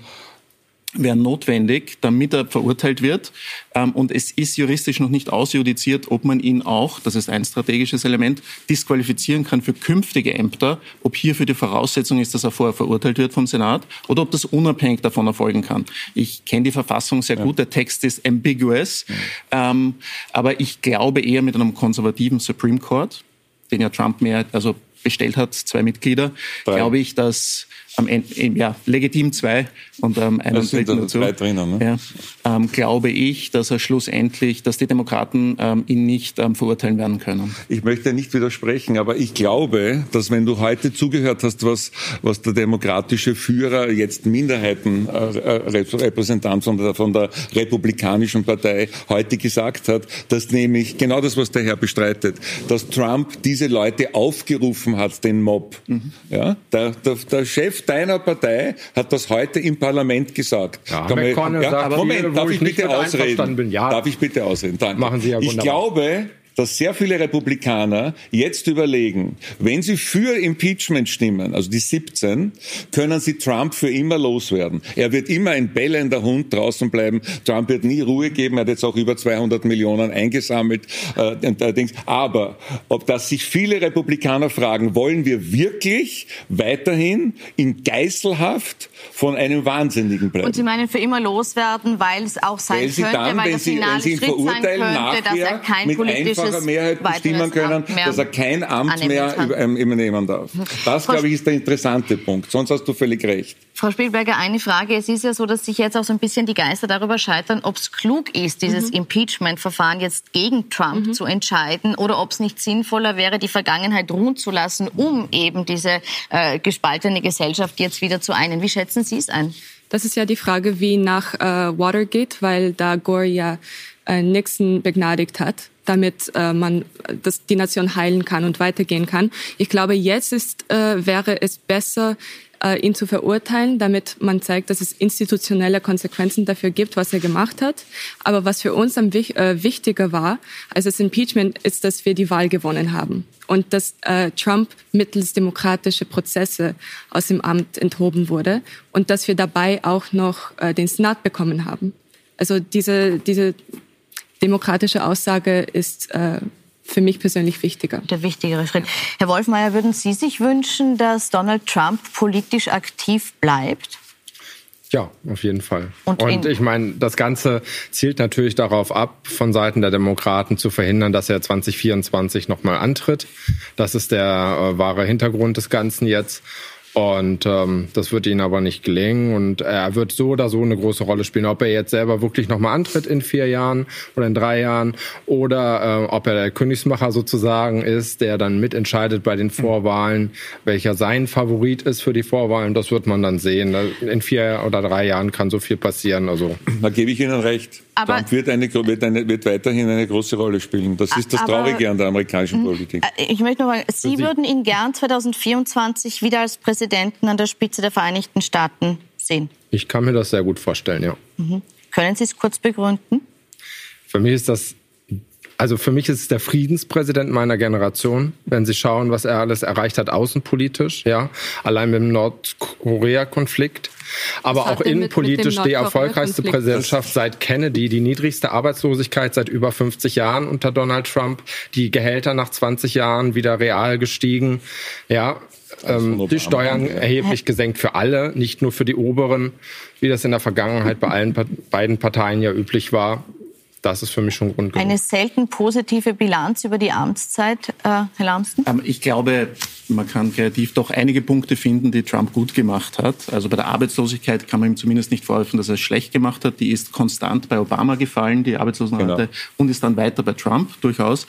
wären notwendig, damit er verurteilt wird. Ähm, Und es ist juristisch noch nicht ausjudiziert, ob man ihn auch, das ist ein strategisches Element, disqualifizieren kann für künftige Ämter, ob hierfür die Voraussetzung ist, dass er vorher verurteilt wird vom Senat oder ob das unabhängig davon erfolgen kann. Ich kenne die Verfassung sehr gut, der Text ist ambiguous, ähm, aber ich glaube eher mit einem konservativen Supreme Court, den ja Trump mehr, also bestellt hat, zwei Mitglieder, Drei. glaube ich, dass am Ende, ja, legitim zwei und ähm, einen Es sind dazu. zwei drinnen, ne? Ja, ähm, glaube ich, dass er schlussendlich, dass die Demokraten ähm, ihn nicht ähm, verurteilen werden können. Ich möchte nicht widersprechen, aber ich glaube, dass wenn du heute zugehört hast, was, was der demokratische Führer, jetzt Minderheitenrepräsentant von der, von der Republikanischen Partei heute gesagt hat, dass nämlich genau das, was der Herr bestreitet, dass Trump diese Leute aufgerufen hat, den Mob. Ja, der, der, der Chef deiner Partei hat das heute im Parlament gesagt. Ja, Kann man- McConnell sagt Moment, darf ich bitte ausreden? Ja. Darf ich bitte ausreden? Danke. Machen Sie ja Ich glaube, dass sehr viele Republikaner jetzt überlegen, wenn sie für Impeachment stimmen, also die 17, können sie Trump für immer loswerden. Er wird immer ein bellender Hund draußen bleiben. Trump wird nie Ruhe geben. Er hat jetzt auch über 200 Millionen eingesammelt. Äh, aber ob das sich viele Republikaner fragen, wollen wir wirklich weiterhin in Geiselhaft von einem Wahnsinnigen bleiben? Und Sie meinen für immer loswerden, weil es auch sein könnte, dann, weil wenn der sie, finale wenn sie ihn Schritt sein verurteilen, könnte, dass er kein politisches einfacher Mehrheit bestimmen können, dass er kein Amt mehr kann. ähm, übernehmen darf. Das, Frau glaube ich, ist der interessante Punkt. Sonst hast du völlig recht. Frau Spielberger, eine Frage. Es ist ja so, dass sich jetzt auch so ein bisschen die Geister darüber scheitern, ob es klug ist, dieses Impeachment-Verfahren jetzt gegen Trump zu entscheiden oder ob es nicht sinnvoller wäre, die Vergangenheit ruhen zu lassen, um eben diese äh, gespaltene Gesellschaft jetzt wieder zu einen. Wie schätzen Sie es ein? Das ist ja die Frage wie nach äh, Watergate, weil da Gore ja äh, Nixon begnadigt hat, damit äh, man das, die Nation heilen kann und weitergehen kann. Ich glaube, jetzt ist, äh, wäre es besser, äh, ihn zu verurteilen, damit man zeigt, dass es institutionelle Konsequenzen dafür gibt, was er gemacht hat. Aber was für uns am wich äh, wichtiger war als das Impeachment, ist, dass wir die Wahl gewonnen haben und dass äh, Trump mittels demokratische Prozesse aus dem Amt enthoben wurde und dass wir dabei auch noch äh, den Senat bekommen haben. Also diese, diese demokratische Aussage ist äh, für mich persönlich wichtiger. Der wichtigere Schritt. Herr Wolfmeier, würden Sie sich wünschen, dass Donald Trump politisch aktiv bleibt? Ja, auf jeden Fall. Und Und, ich meine, das Ganze zielt natürlich darauf ab, von Seiten der Demokraten zu verhindern, dass er 2024 nochmal antritt. Das ist der äh, wahre Hintergrund des Ganzen jetzt. Und ähm, das wird ihnen aber nicht gelingen. Und er wird so oder so eine große Rolle spielen. Ob er jetzt selber wirklich nochmal antritt in vier Jahren oder in drei Jahren oder äh, ob er der Königsmacher sozusagen ist, der dann mitentscheidet bei den Vorwahlen, welcher sein Favorit ist für die Vorwahlen, das wird man dann sehen. In vier oder drei Jahren kann so viel passieren. Also Da gebe ich Ihnen recht. Aber- Trump wird, eine, wird, eine, wird weiterhin eine große Rolle spielen. Das ist das Aber- Traurige an der amerikanischen Politik. Äh, Ich möchte noch mal, Sie würden ihn gern 2024 wieder als Präsidenten an der Spitze der Vereinigten Staaten sehen. ich kann mir das sehr gut vorstellen, ja. Können Sie es kurz begründen? Für mich ist das, also für mich ist es der Friedenspräsident meiner Generation, wenn Sie schauen, was er alles erreicht hat außenpolitisch, ja, allein mit dem Nordkorea-Konflikt, aber auch mit- innenpolitisch mit die erfolgreichste? Präsidentschaft seit Kennedy, die niedrigste Arbeitslosigkeit seit über 50 Jahren unter Donald Trump, die Gehälter nach 20 Jahren wieder real gestiegen, ja. Ähm, die Steuern ja. erheblich gesenkt für alle, nicht nur für die Oberen, wie das in der Vergangenheit bei allen beiden Parteien ja üblich war. Das ist für mich schon Grund genug. Eine selten positive Bilanz über die Amtszeit, äh, Herr Lamsten? Ähm, Ich glaube, man kann kreativ doch einige Punkte finden, die Trump gut gemacht hat. Also bei der Arbeitslosigkeit kann man ihm zumindest nicht vorwerfen, dass er es schlecht gemacht hat. Die ist konstant bei Obama gefallen, die Arbeitslosenrate, Genau. und ist dann weiter bei Trump durchaus.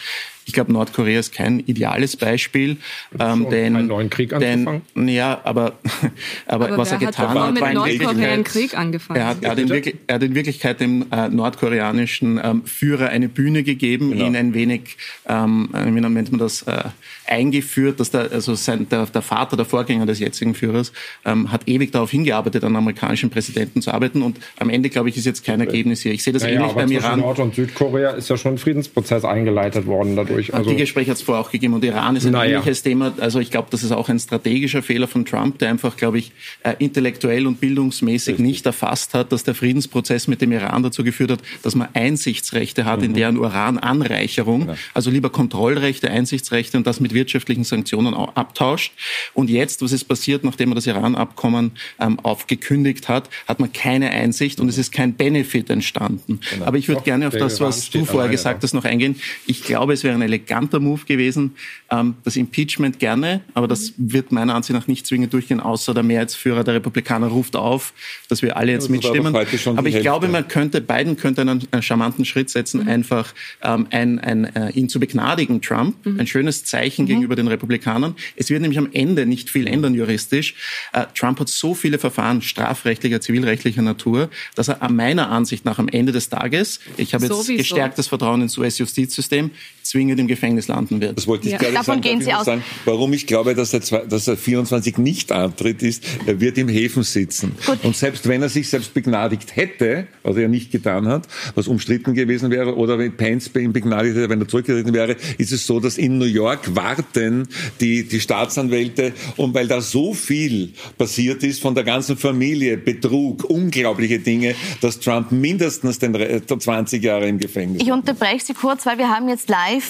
Ich glaube, Nordkorea ist kein ideales Beispiel, ähm, schon denn einen neuen Krieg angefangen? Denn, ja, aber, (laughs) aber, Aber was er hat getan hat, mit war in Nordkorea einen Wirklichkeit Krieg angefangen? er hat, er, hat in Wirklich, er hat in Wirklichkeit dem äh, nordkoreanischen ähm, Führer eine Bühne gegeben, Genau. ihn ein wenig, ähm, äh, wie nennt man das, äh, eingeführt, dass der, also sein, der, der Vater, der Vorgänger des jetzigen Führers, ähm, hat ewig darauf hingearbeitet, an amerikanischen Präsidenten zu arbeiten. Und am Ende, glaube ich, ist jetzt kein Ergebnis hier. Ich sehe das Naja, ähnlich aber beim zwischen Iran. Nord- und Südkorea ist ja schon ein Friedensprozess eingeleitet worden dadurch. Also, die Gespräche hat es vorher auch gegeben und Iran ist ein Naja. ähnliches Thema. Also ich glaube, das ist auch ein strategischer Fehler von Trump, der einfach, glaube ich, äh, intellektuell und bildungsmäßig nicht erfasst hat, dass der Friedensprozess mit dem Iran dazu geführt hat, dass man Einsichtsrechte hat Mhm. in deren Urananreicherung. Also lieber Kontrollrechte, Einsichtsrechte und das mit wirtschaftlichen Sanktionen au- abtauscht. Und jetzt, was ist passiert, nachdem man das Iran-Abkommen ähm, aufgekündigt hat, hat man keine Einsicht und es ist kein Benefit entstanden. Aber ich würde gerne auf das, was du vorher gesagt hast, noch eingehen. Ich glaube, es wäre ein eleganter Move gewesen. Ähm, das Impeachment gerne, aber das wird meiner Ansicht nach nicht zwingend durchgehen, außer der Mehrheitsführer der Republikaner ruft auf, dass wir alle jetzt das mitstimmen. die Aber ich Hälfte. glaube, man könnte, Biden könnte einen, einen charmanten Schritt setzen, einfach ähm, ein, ein, äh, ihn zu begnadigen, Trump. Ein schönes Zeichen gegenüber den Republikanern. Es wird nämlich am Ende nicht viel ändern juristisch. Äh, Trump hat so viele Verfahren strafrechtlicher, zivilrechtlicher Natur, dass er meiner Ansicht nach am Ende des Tages, ich habe jetzt Sowieso. gestärktes Vertrauen ins US-Justizsystem, zwingend im Gefängnis landen wird. Das wollte ich Ja. gerade Davon sagen. gehen Sie aus. Sagen, warum ich glaube, dass er, zwei- dass er 24 nicht antritt, ist, er wird im Häfen sitzen. Gut. Und selbst wenn er sich selbst begnadigt hätte, was er nicht getan hat, was umstritten gewesen wäre, oder wenn Pence bei ihm begnadigt hätte, wenn er zurückgetreten wäre, ist es so, dass in New York warten die, die Staatsanwälte und weil da so viel passiert ist von der ganzen Familie, Betrug, unglaubliche Dinge, dass Trump mindestens den Re- 20 Jahre im Gefängnis Ich unterbreche Sie kurz, weil wir haben jetzt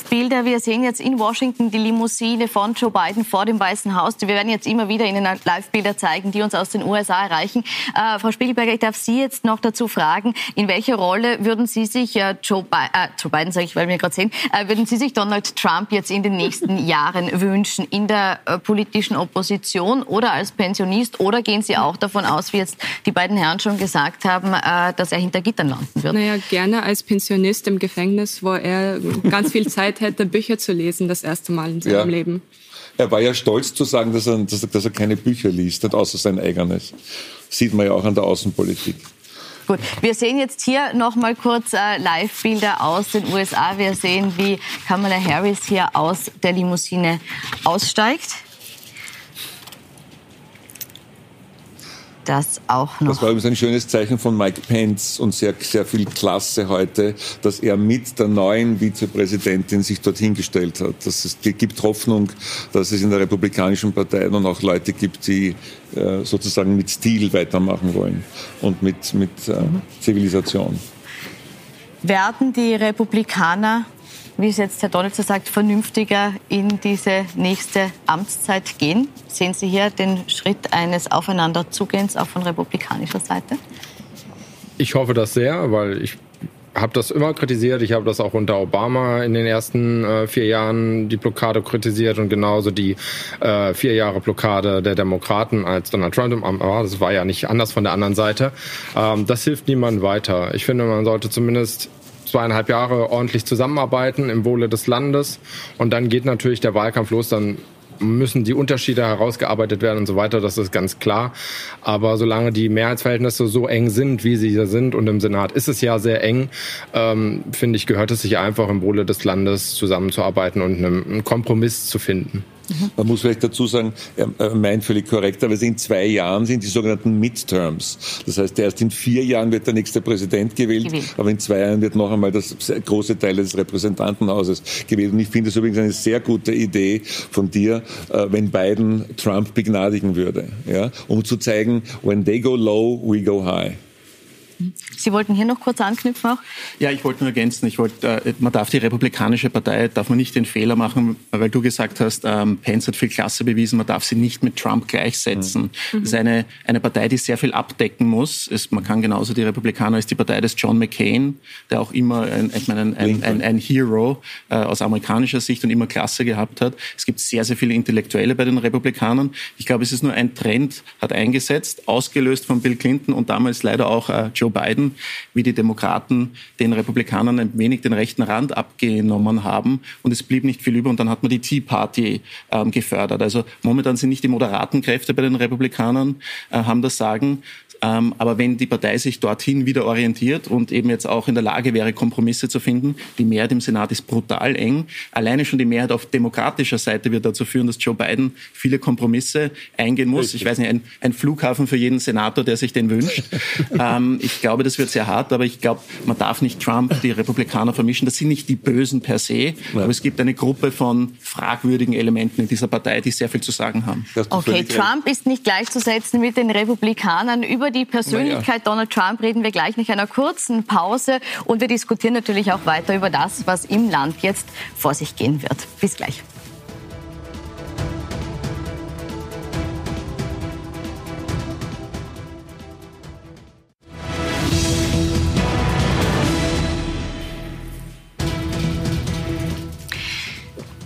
Live-Bilder. Wir sehen jetzt in Washington die Limousine von Joe Biden vor dem Weißen Haus. Wir werden jetzt immer wieder Ihnen Live-Bilder zeigen, die uns aus den USA erreichen. Äh, Frau Spiegelberger, ich darf Sie jetzt noch dazu fragen, in welcher Rolle würden Sie sich äh, Joe, Bi äh, Joe Biden, sage ich, weil wir gerade sehen, äh, würden Sie sich Donald Trump jetzt in den nächsten (laughs) Jahren wünschen? In der äh, politischen Opposition oder als Pensionist? Oder gehen Sie auch davon aus, wie jetzt die beiden Herren schon gesagt haben, äh, dass er hinter Gittern landen wird? Naja, gerne als Pensionist im Gefängnis, wo er ganz viel Zeit hätte, Bücher zu lesen, das erste Mal in seinem Ja. Leben. Er war ja stolz zu sagen, dass er, dass dass er keine Bücher liest, nicht außer sein eigenes. Sieht man ja auch an der Außenpolitik. Gut, wir sehen jetzt hier noch mal kurz äh, Live-Bilder aus den USA. Wir sehen, wie Kamala Harris hier aus der Limousine aussteigt. Das auch noch. Das war übrigens ein schönes Zeichen von Mike Pence und sehr, sehr viel Klasse heute, dass er mit der neuen Vizepräsidentin sich dorthin gestellt hat. Das es gibt Hoffnung, dass es in der Republikanischen Partei dann auch Leute gibt, die äh, sozusagen mit Stil weitermachen wollen und mit, mit äh, Zivilisation. Werden die Republikaner, wie es jetzt Herr Donaldson sagt, vernünftiger in diese nächste Amtszeit gehen? Sehen Sie hier den Schritt eines Aufeinanderzugehens auch von republikanischer Seite? Ich hoffe das sehr, weil ich habe das immer kritisiert. Ich habe das auch unter Obama in den ersten äh, vier Jahren die Blockade kritisiert und genauso die äh, vier Jahre Blockade der Demokraten, als Donald Trump im Amt war. Das war ja nicht anders von der anderen Seite. Ähm, das hilft niemandem weiter. Ich finde, man sollte zumindest zweieinhalb Jahre ordentlich zusammenarbeiten im Wohle des Landes und dann geht natürlich der Wahlkampf los. Dann müssen die Unterschiede herausgearbeitet werden und so weiter, das ist ganz klar. Aber solange die Mehrheitsverhältnisse so eng sind, wie sie hier sind, und im Senat ist es ja sehr eng, ähm, finde ich, gehört es sich einfach im Wohle des Landes zusammenzuarbeiten und einen, einen Kompromiss zu finden. Man muss vielleicht dazu sagen, er meint völlig korrekt, aber in zwei Jahren sind die sogenannten Midterms. Das heißt, erst in vier Jahren wird der nächste Präsident gewählt, Gewählt. aber in zwei Jahren wird noch einmal das große Teil des Repräsentantenhauses gewählt. Und ich finde es übrigens eine sehr gute Idee von dir, äh, wenn Biden Trump begnadigen würde, ja, um zu zeigen, when they go low, we go high. Sie wollten hier noch kurz anknüpfen auch? Ja, ich wollte nur ergänzen, ich wollte, äh, man darf die Republikanische Partei, darf man nicht den Fehler machen, weil du gesagt hast, ähm, Pence hat viel Klasse bewiesen, man darf sie nicht mit Trump gleichsetzen. Das ist eine, eine Partei, die sehr viel abdecken muss. Es, man kann genauso, die Republikaner ist die Partei des John McCain, der auch immer ein, ich meine, ein, ein, ein, ein Hero äh, aus amerikanischer Sicht und immer Klasse gehabt hat. Es gibt sehr, sehr viele Intellektuelle bei den Republikanern. Ich glaube, es ist nur ein Trend, hat eingesetzt, ausgelöst von Bill Clinton und damals leider auch äh, Joe Biden, wie die Demokraten den Republikanern ein wenig den rechten Rand abgenommen haben und es blieb nicht viel über und dann hat man die Tea Party ähm, gefördert. Also momentan sind nicht die moderaten Kräfte bei den Republikanern, äh, haben das Sagen, ähm, aber wenn die Partei sich dorthin wieder orientiert und eben jetzt auch in der Lage wäre, Kompromisse zu finden, die Mehrheit im Senat ist brutal eng. Alleine schon die Mehrheit auf demokratischer Seite wird dazu führen, dass Joe Biden viele Kompromisse eingehen muss. Ich weiß nicht, ein, ein Flughafen für jeden Senator, der sich den wünscht. (laughs) ähm, ich glaube, das wird sehr hart, aber ich glaube, man darf nicht Trump, die Republikaner vermischen. Das sind nicht die Bösen per se, aber es gibt eine Gruppe von fragwürdigen Elementen in dieser Partei, die sehr viel zu sagen haben. Okay. Trump ist nicht gleichzusetzen mit den Republikanern. Über die Persönlichkeit Donald Trump reden wir gleich nach einer kurzen Pause. Und wir diskutieren natürlich auch weiter über das, was im Land jetzt vor sich gehen wird. Bis gleich.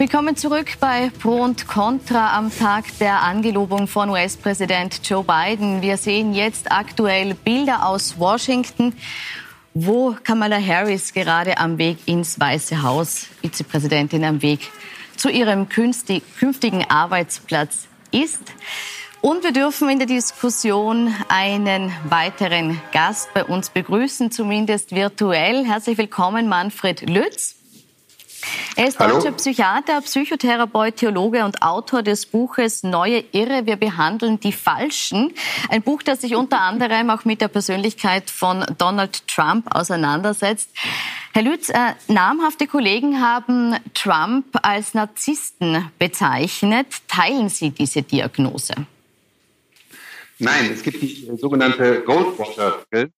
Willkommen zurück bei Pro und Contra am Tag der Angelobung von US-Präsident Joe Biden. Wir sehen jetzt aktuell Bilder aus Washington, wo Kamala Harris gerade am Weg ins Weiße Haus, Vizepräsidentin am Weg zu ihrem künftig, künftigen Arbeitsplatz ist. Und wir dürfen in der Diskussion einen weiteren Gast bei uns begrüßen, zumindest virtuell. Herzlich willkommen, Manfred Lütz. Er ist Hallo? deutscher Psychiater, Psychotherapeut, Theologe und Autor des Buches Neue Irre, wir behandeln die Falschen. Ein Buch, das sich unter anderem auch mit der Persönlichkeit von Donald Trump auseinandersetzt. Herr Lütz, äh, namhafte Kollegen haben Trump als Narzissten bezeichnet. Teilen Sie diese Diagnose? Nein, es gibt die sogenannte Goldwater-Regel.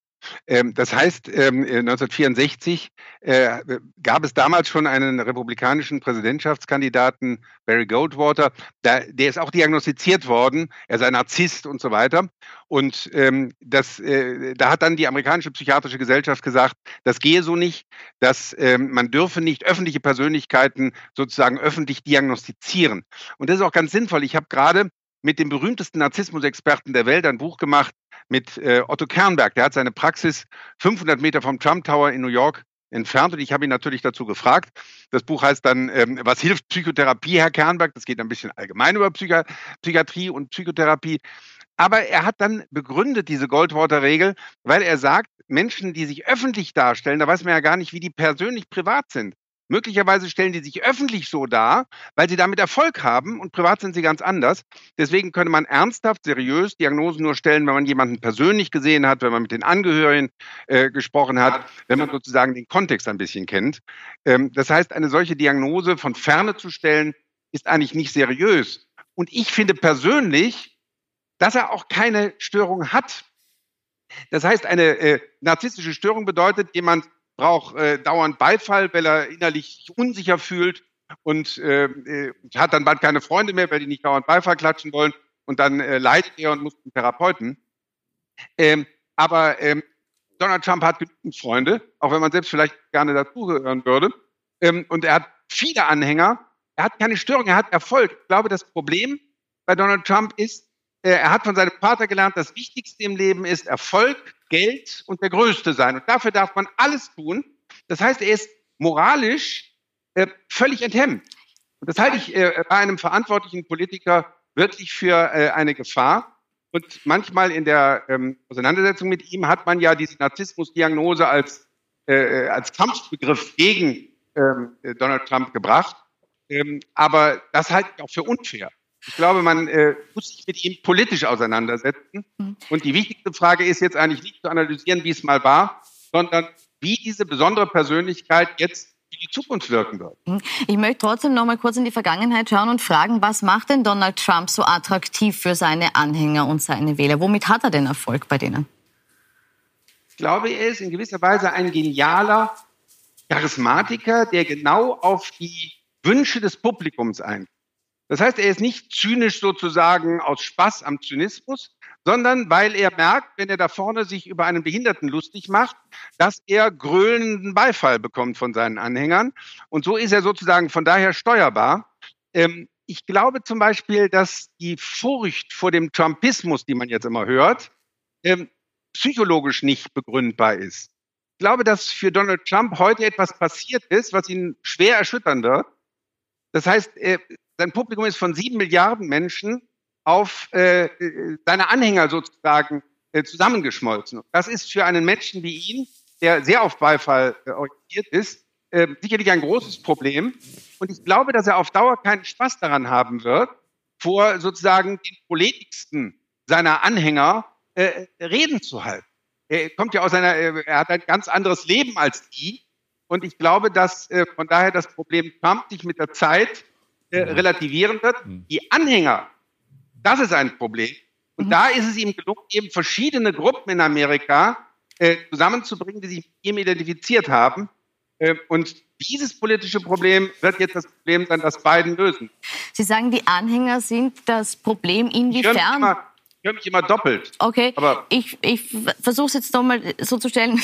Ähm, das heißt, 1964 ähm, äh, gab es damals schon einen republikanischen Präsidentschaftskandidaten, Barry Goldwater, der, ist auch diagnostiziert worden, er sei Narzisst und so weiter. Und ähm, das, äh, da hat dann die amerikanische psychiatrische Gesellschaft gesagt, das gehe so nicht, dass man dürfe nicht öffentliche Persönlichkeiten sozusagen öffentlich diagnostizieren. Und das ist auch ganz sinnvoll. Ich habe gerade mit dem berühmtesten Narzissmusexperten der Welt ein Buch gemacht mit äh, Otto Kernberg. Der hat seine Praxis 500 Meter vom Trump Tower in New York entfernt und ich habe ihn natürlich dazu gefragt. Das Buch heißt dann, ähm, was hilft Psychotherapie, Herr Kernberg? Das geht ein bisschen allgemein über Psychi Psychiatrie und Psychotherapie. Aber er hat dann begründet diese Goldwater-Regel, weil er sagt, Menschen, die sich öffentlich darstellen, da weiß man ja gar nicht, wie die persönlich privat sind. Möglicherweise stellen die sich öffentlich so dar, weil sie damit Erfolg haben und privat sind sie ganz anders. Deswegen könnte man ernsthaft, seriös Diagnosen nur stellen, wenn man jemanden persönlich gesehen hat, wenn man mit den Angehörigen äh, gesprochen hat, wenn man sozusagen den Kontext ein bisschen kennt. Ähm, das heißt, eine solche Diagnose von ferne zu stellen, ist eigentlich nicht seriös. Und ich finde persönlich, dass er auch keine Störung hat. Das heißt, eine äh, narzisstische Störung bedeutet, jemand braucht äh, dauernd Beifall, weil er innerlich sich unsicher fühlt und äh, äh, hat dann bald keine Freunde mehr, weil die nicht dauernd Beifall klatschen wollen und dann äh, leidet er und muss zum Therapeuten. Ähm, aber ähm, Donald Trump hat genügend Freunde, auch wenn man selbst vielleicht gerne dazugehören würde. Ähm, und er hat viele Anhänger. Er hat keine Störung, er hat Erfolg. Ich glaube, das Problem bei Donald Trump ist, er hat von seinem Vater gelernt, das Wichtigste im Leben ist Erfolg, Geld und der Größte sein. Und dafür darf man alles tun. Das heißt, er ist moralisch äh, völlig enthemmt. Und das halte ich äh, bei einem verantwortlichen Politiker wirklich für äh, eine Gefahr. Und manchmal in der ähm, Auseinandersetzung mit ihm hat man ja diese Narzissmusdiagnose als, äh, als Kampfbegriff gegen ähm, Donald Trump gebracht. Ähm, aber das halte ich auch für unfair. Ich glaube, man äh, muss sich mit ihm politisch auseinandersetzen. Mhm. Und die wichtigste Frage ist jetzt eigentlich nicht zu analysieren, wie es mal war, sondern wie diese besondere Persönlichkeit jetzt für die Zukunft wirken wird. Mhm. Ich möchte trotzdem noch mal kurz in die Vergangenheit schauen und fragen, was macht denn Donald Trump so attraktiv für seine Anhänger und seine Wähler? Womit hat er den Erfolg bei denen? Ich glaube, er ist in gewisser Weise ein genialer Charismatiker, der genau auf die Wünsche des Publikums eingeht. Das heißt, er ist nicht zynisch sozusagen aus Spaß am Zynismus, sondern weil er merkt, wenn er da vorne sich über einen Behinderten lustig macht, dass er grölenden Beifall bekommt von seinen Anhängern. Und so ist er sozusagen von daher steuerbar. Ähm, ich glaube zum Beispiel, dass die Furcht vor dem Trumpismus, die man jetzt immer hört, ähm, psychologisch nicht begründbar ist. Ich glaube, dass für Donald Trump heute etwas passiert ist, was ihn schwer erschüttern wird. Das heißt, sein Publikum ist von sieben Milliarden Menschen auf äh, seine Anhänger sozusagen äh, zusammengeschmolzen. Das ist für einen Menschen wie ihn, der sehr auf Beifall äh, orientiert ist, äh, sicherlich ein großes Problem. Und ich glaube, dass er auf Dauer keinen Spaß daran haben wird, vor sozusagen den politigsten seiner Anhänger äh, Reden zu halten. Er kommt ja aus einer, äh, er hat ein ganz anderes Leben als die. Und ich glaube, dass äh, von daher das Problem Trump sich mit der Zeit äh, relativieren wird. Mhm. Die Anhänger, das ist ein Problem. Und mhm. da ist es ihm gelungen, eben verschiedene Gruppen in Amerika äh, zusammenzubringen, die sich mit ihm identifiziert haben. Äh, und dieses politische Problem wird jetzt das Problem sein, das beiden lösen. Sie sagen, die Anhänger sind das Problem. Inwiefern? Ich höre mich, immer doppelt. Okay, Aber ich, ich versuche es jetzt nochmal so zu stellen.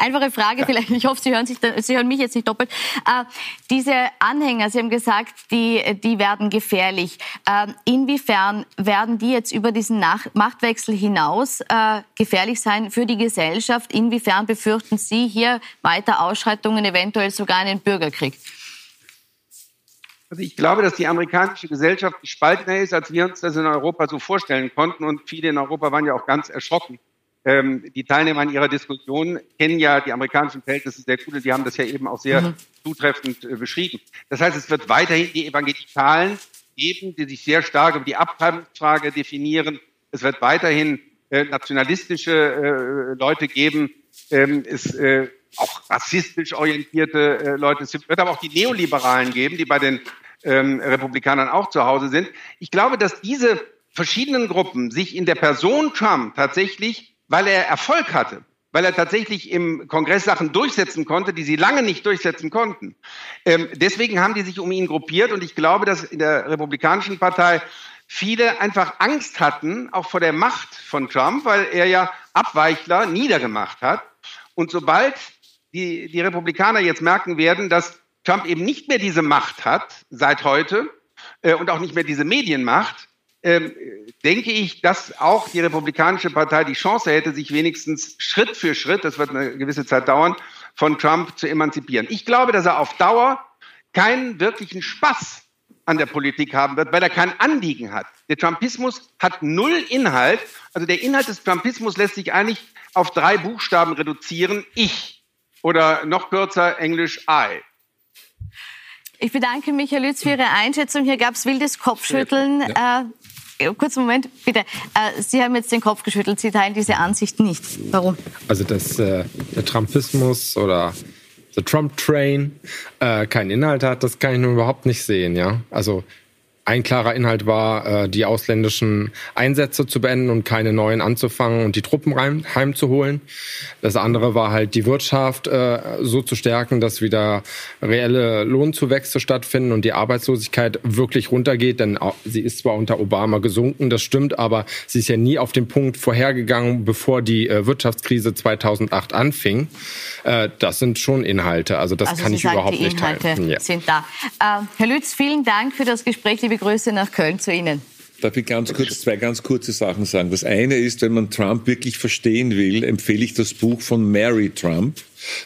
Einfache Frage vielleicht, ich hoffe, Sie hören, sich, Sie hören mich jetzt nicht doppelt. Äh, diese Anhänger, Sie haben gesagt, die, die werden gefährlich. Äh, inwiefern werden die jetzt über diesen Nach Machtwechsel hinaus äh, gefährlich sein für die Gesellschaft? Inwiefern befürchten Sie hier weiter Ausschreitungen, eventuell sogar einen Bürgerkrieg? Also ich glaube, dass die amerikanische Gesellschaft gespaltener ist, als wir uns das in Europa so vorstellen konnten. Und viele in Europa waren ja auch ganz erschrocken ähm, die Teilnehmer an ihrer Diskussion kennen ja die amerikanischen Verhältnisse sehr gut und die haben das ja eben auch sehr mhm. zutreffend äh, beschrieben. Das heißt, es wird weiterhin die Evangelikalen geben, die sich sehr stark über die Abtreibungsfrage definieren. Es wird weiterhin äh, nationalistische äh, Leute geben. Ähm, es äh, auch rassistisch orientierte äh, Leute. Es wird aber auch die Neoliberalen geben, die bei den ähm, Republikanern auch zu Hause sind. Ich glaube, dass diese verschiedenen Gruppen sich in der Person Trump tatsächlich, weil er Erfolg hatte, weil er tatsächlich im Kongress Sachen durchsetzen konnte, die sie lange nicht durchsetzen konnten. Ähm, deswegen haben die sich um ihn gruppiert und ich glaube, dass in der Republikanischen Partei viele einfach Angst hatten, auch vor der Macht von Trump, weil er ja Abweichler niedergemacht hat. Und sobald die, die Republikaner jetzt merken werden, dass Trump eben nicht mehr diese Macht hat seit heute äh, und auch nicht mehr diese Medienmacht, ähm, denke ich, dass auch die Republikanische Partei die Chance hätte, sich wenigstens Schritt für Schritt, das wird eine gewisse Zeit dauern, von Trump zu emanzipieren. Ich glaube, dass er auf Dauer keinen wirklichen Spaß an der Politik haben wird, weil er kein Anliegen hat. Der Trumpismus hat null Inhalt. Also der Inhalt des Trumpismus lässt sich eigentlich auf drei Buchstaben reduzieren. Ich. Oder noch kürzer Englisch I. Ich bedanke mich, Herr Lütz, für Ihre Einschätzung. Hier gab es wildes Kopfschütteln. Ja. Äh, kurzen Moment, bitte. Äh, Sie haben jetzt den Kopf geschüttelt. Sie teilen diese Ansicht nicht. Warum? Also, dass äh, der Trumpismus oder The Trump Train äh, keinen Inhalt hat, das kann ich nur überhaupt nicht sehen. Ja, also ein klarer Inhalt war, äh, die ausländischen Einsätze zu beenden und keine neuen anzufangen und die Truppen heim, heimzuholen. Das andere war halt, die Wirtschaft äh, so zu stärken, dass wieder reelle Lohnzuwächse stattfinden und die Arbeitslosigkeit wirklich runtergeht. Denn sie ist zwar unter Obama gesunken, das stimmt, aber sie ist ja nie auf den Punkt vorhergegangen, bevor die äh, Wirtschaftskrise 2008 anfing. Das sind schon Inhalte. Also das also kann ich überhaupt nicht teilen. Inhalte ja. sind da. Herr Lütz, vielen Dank für das Gespräch, liebe Grüße nach Köln zu Ihnen. Darf ich ganz kurz zwei ganz kurze Sachen sagen? Das eine ist, wenn man Trump wirklich verstehen will, empfehle ich das Buch von Mary Trump.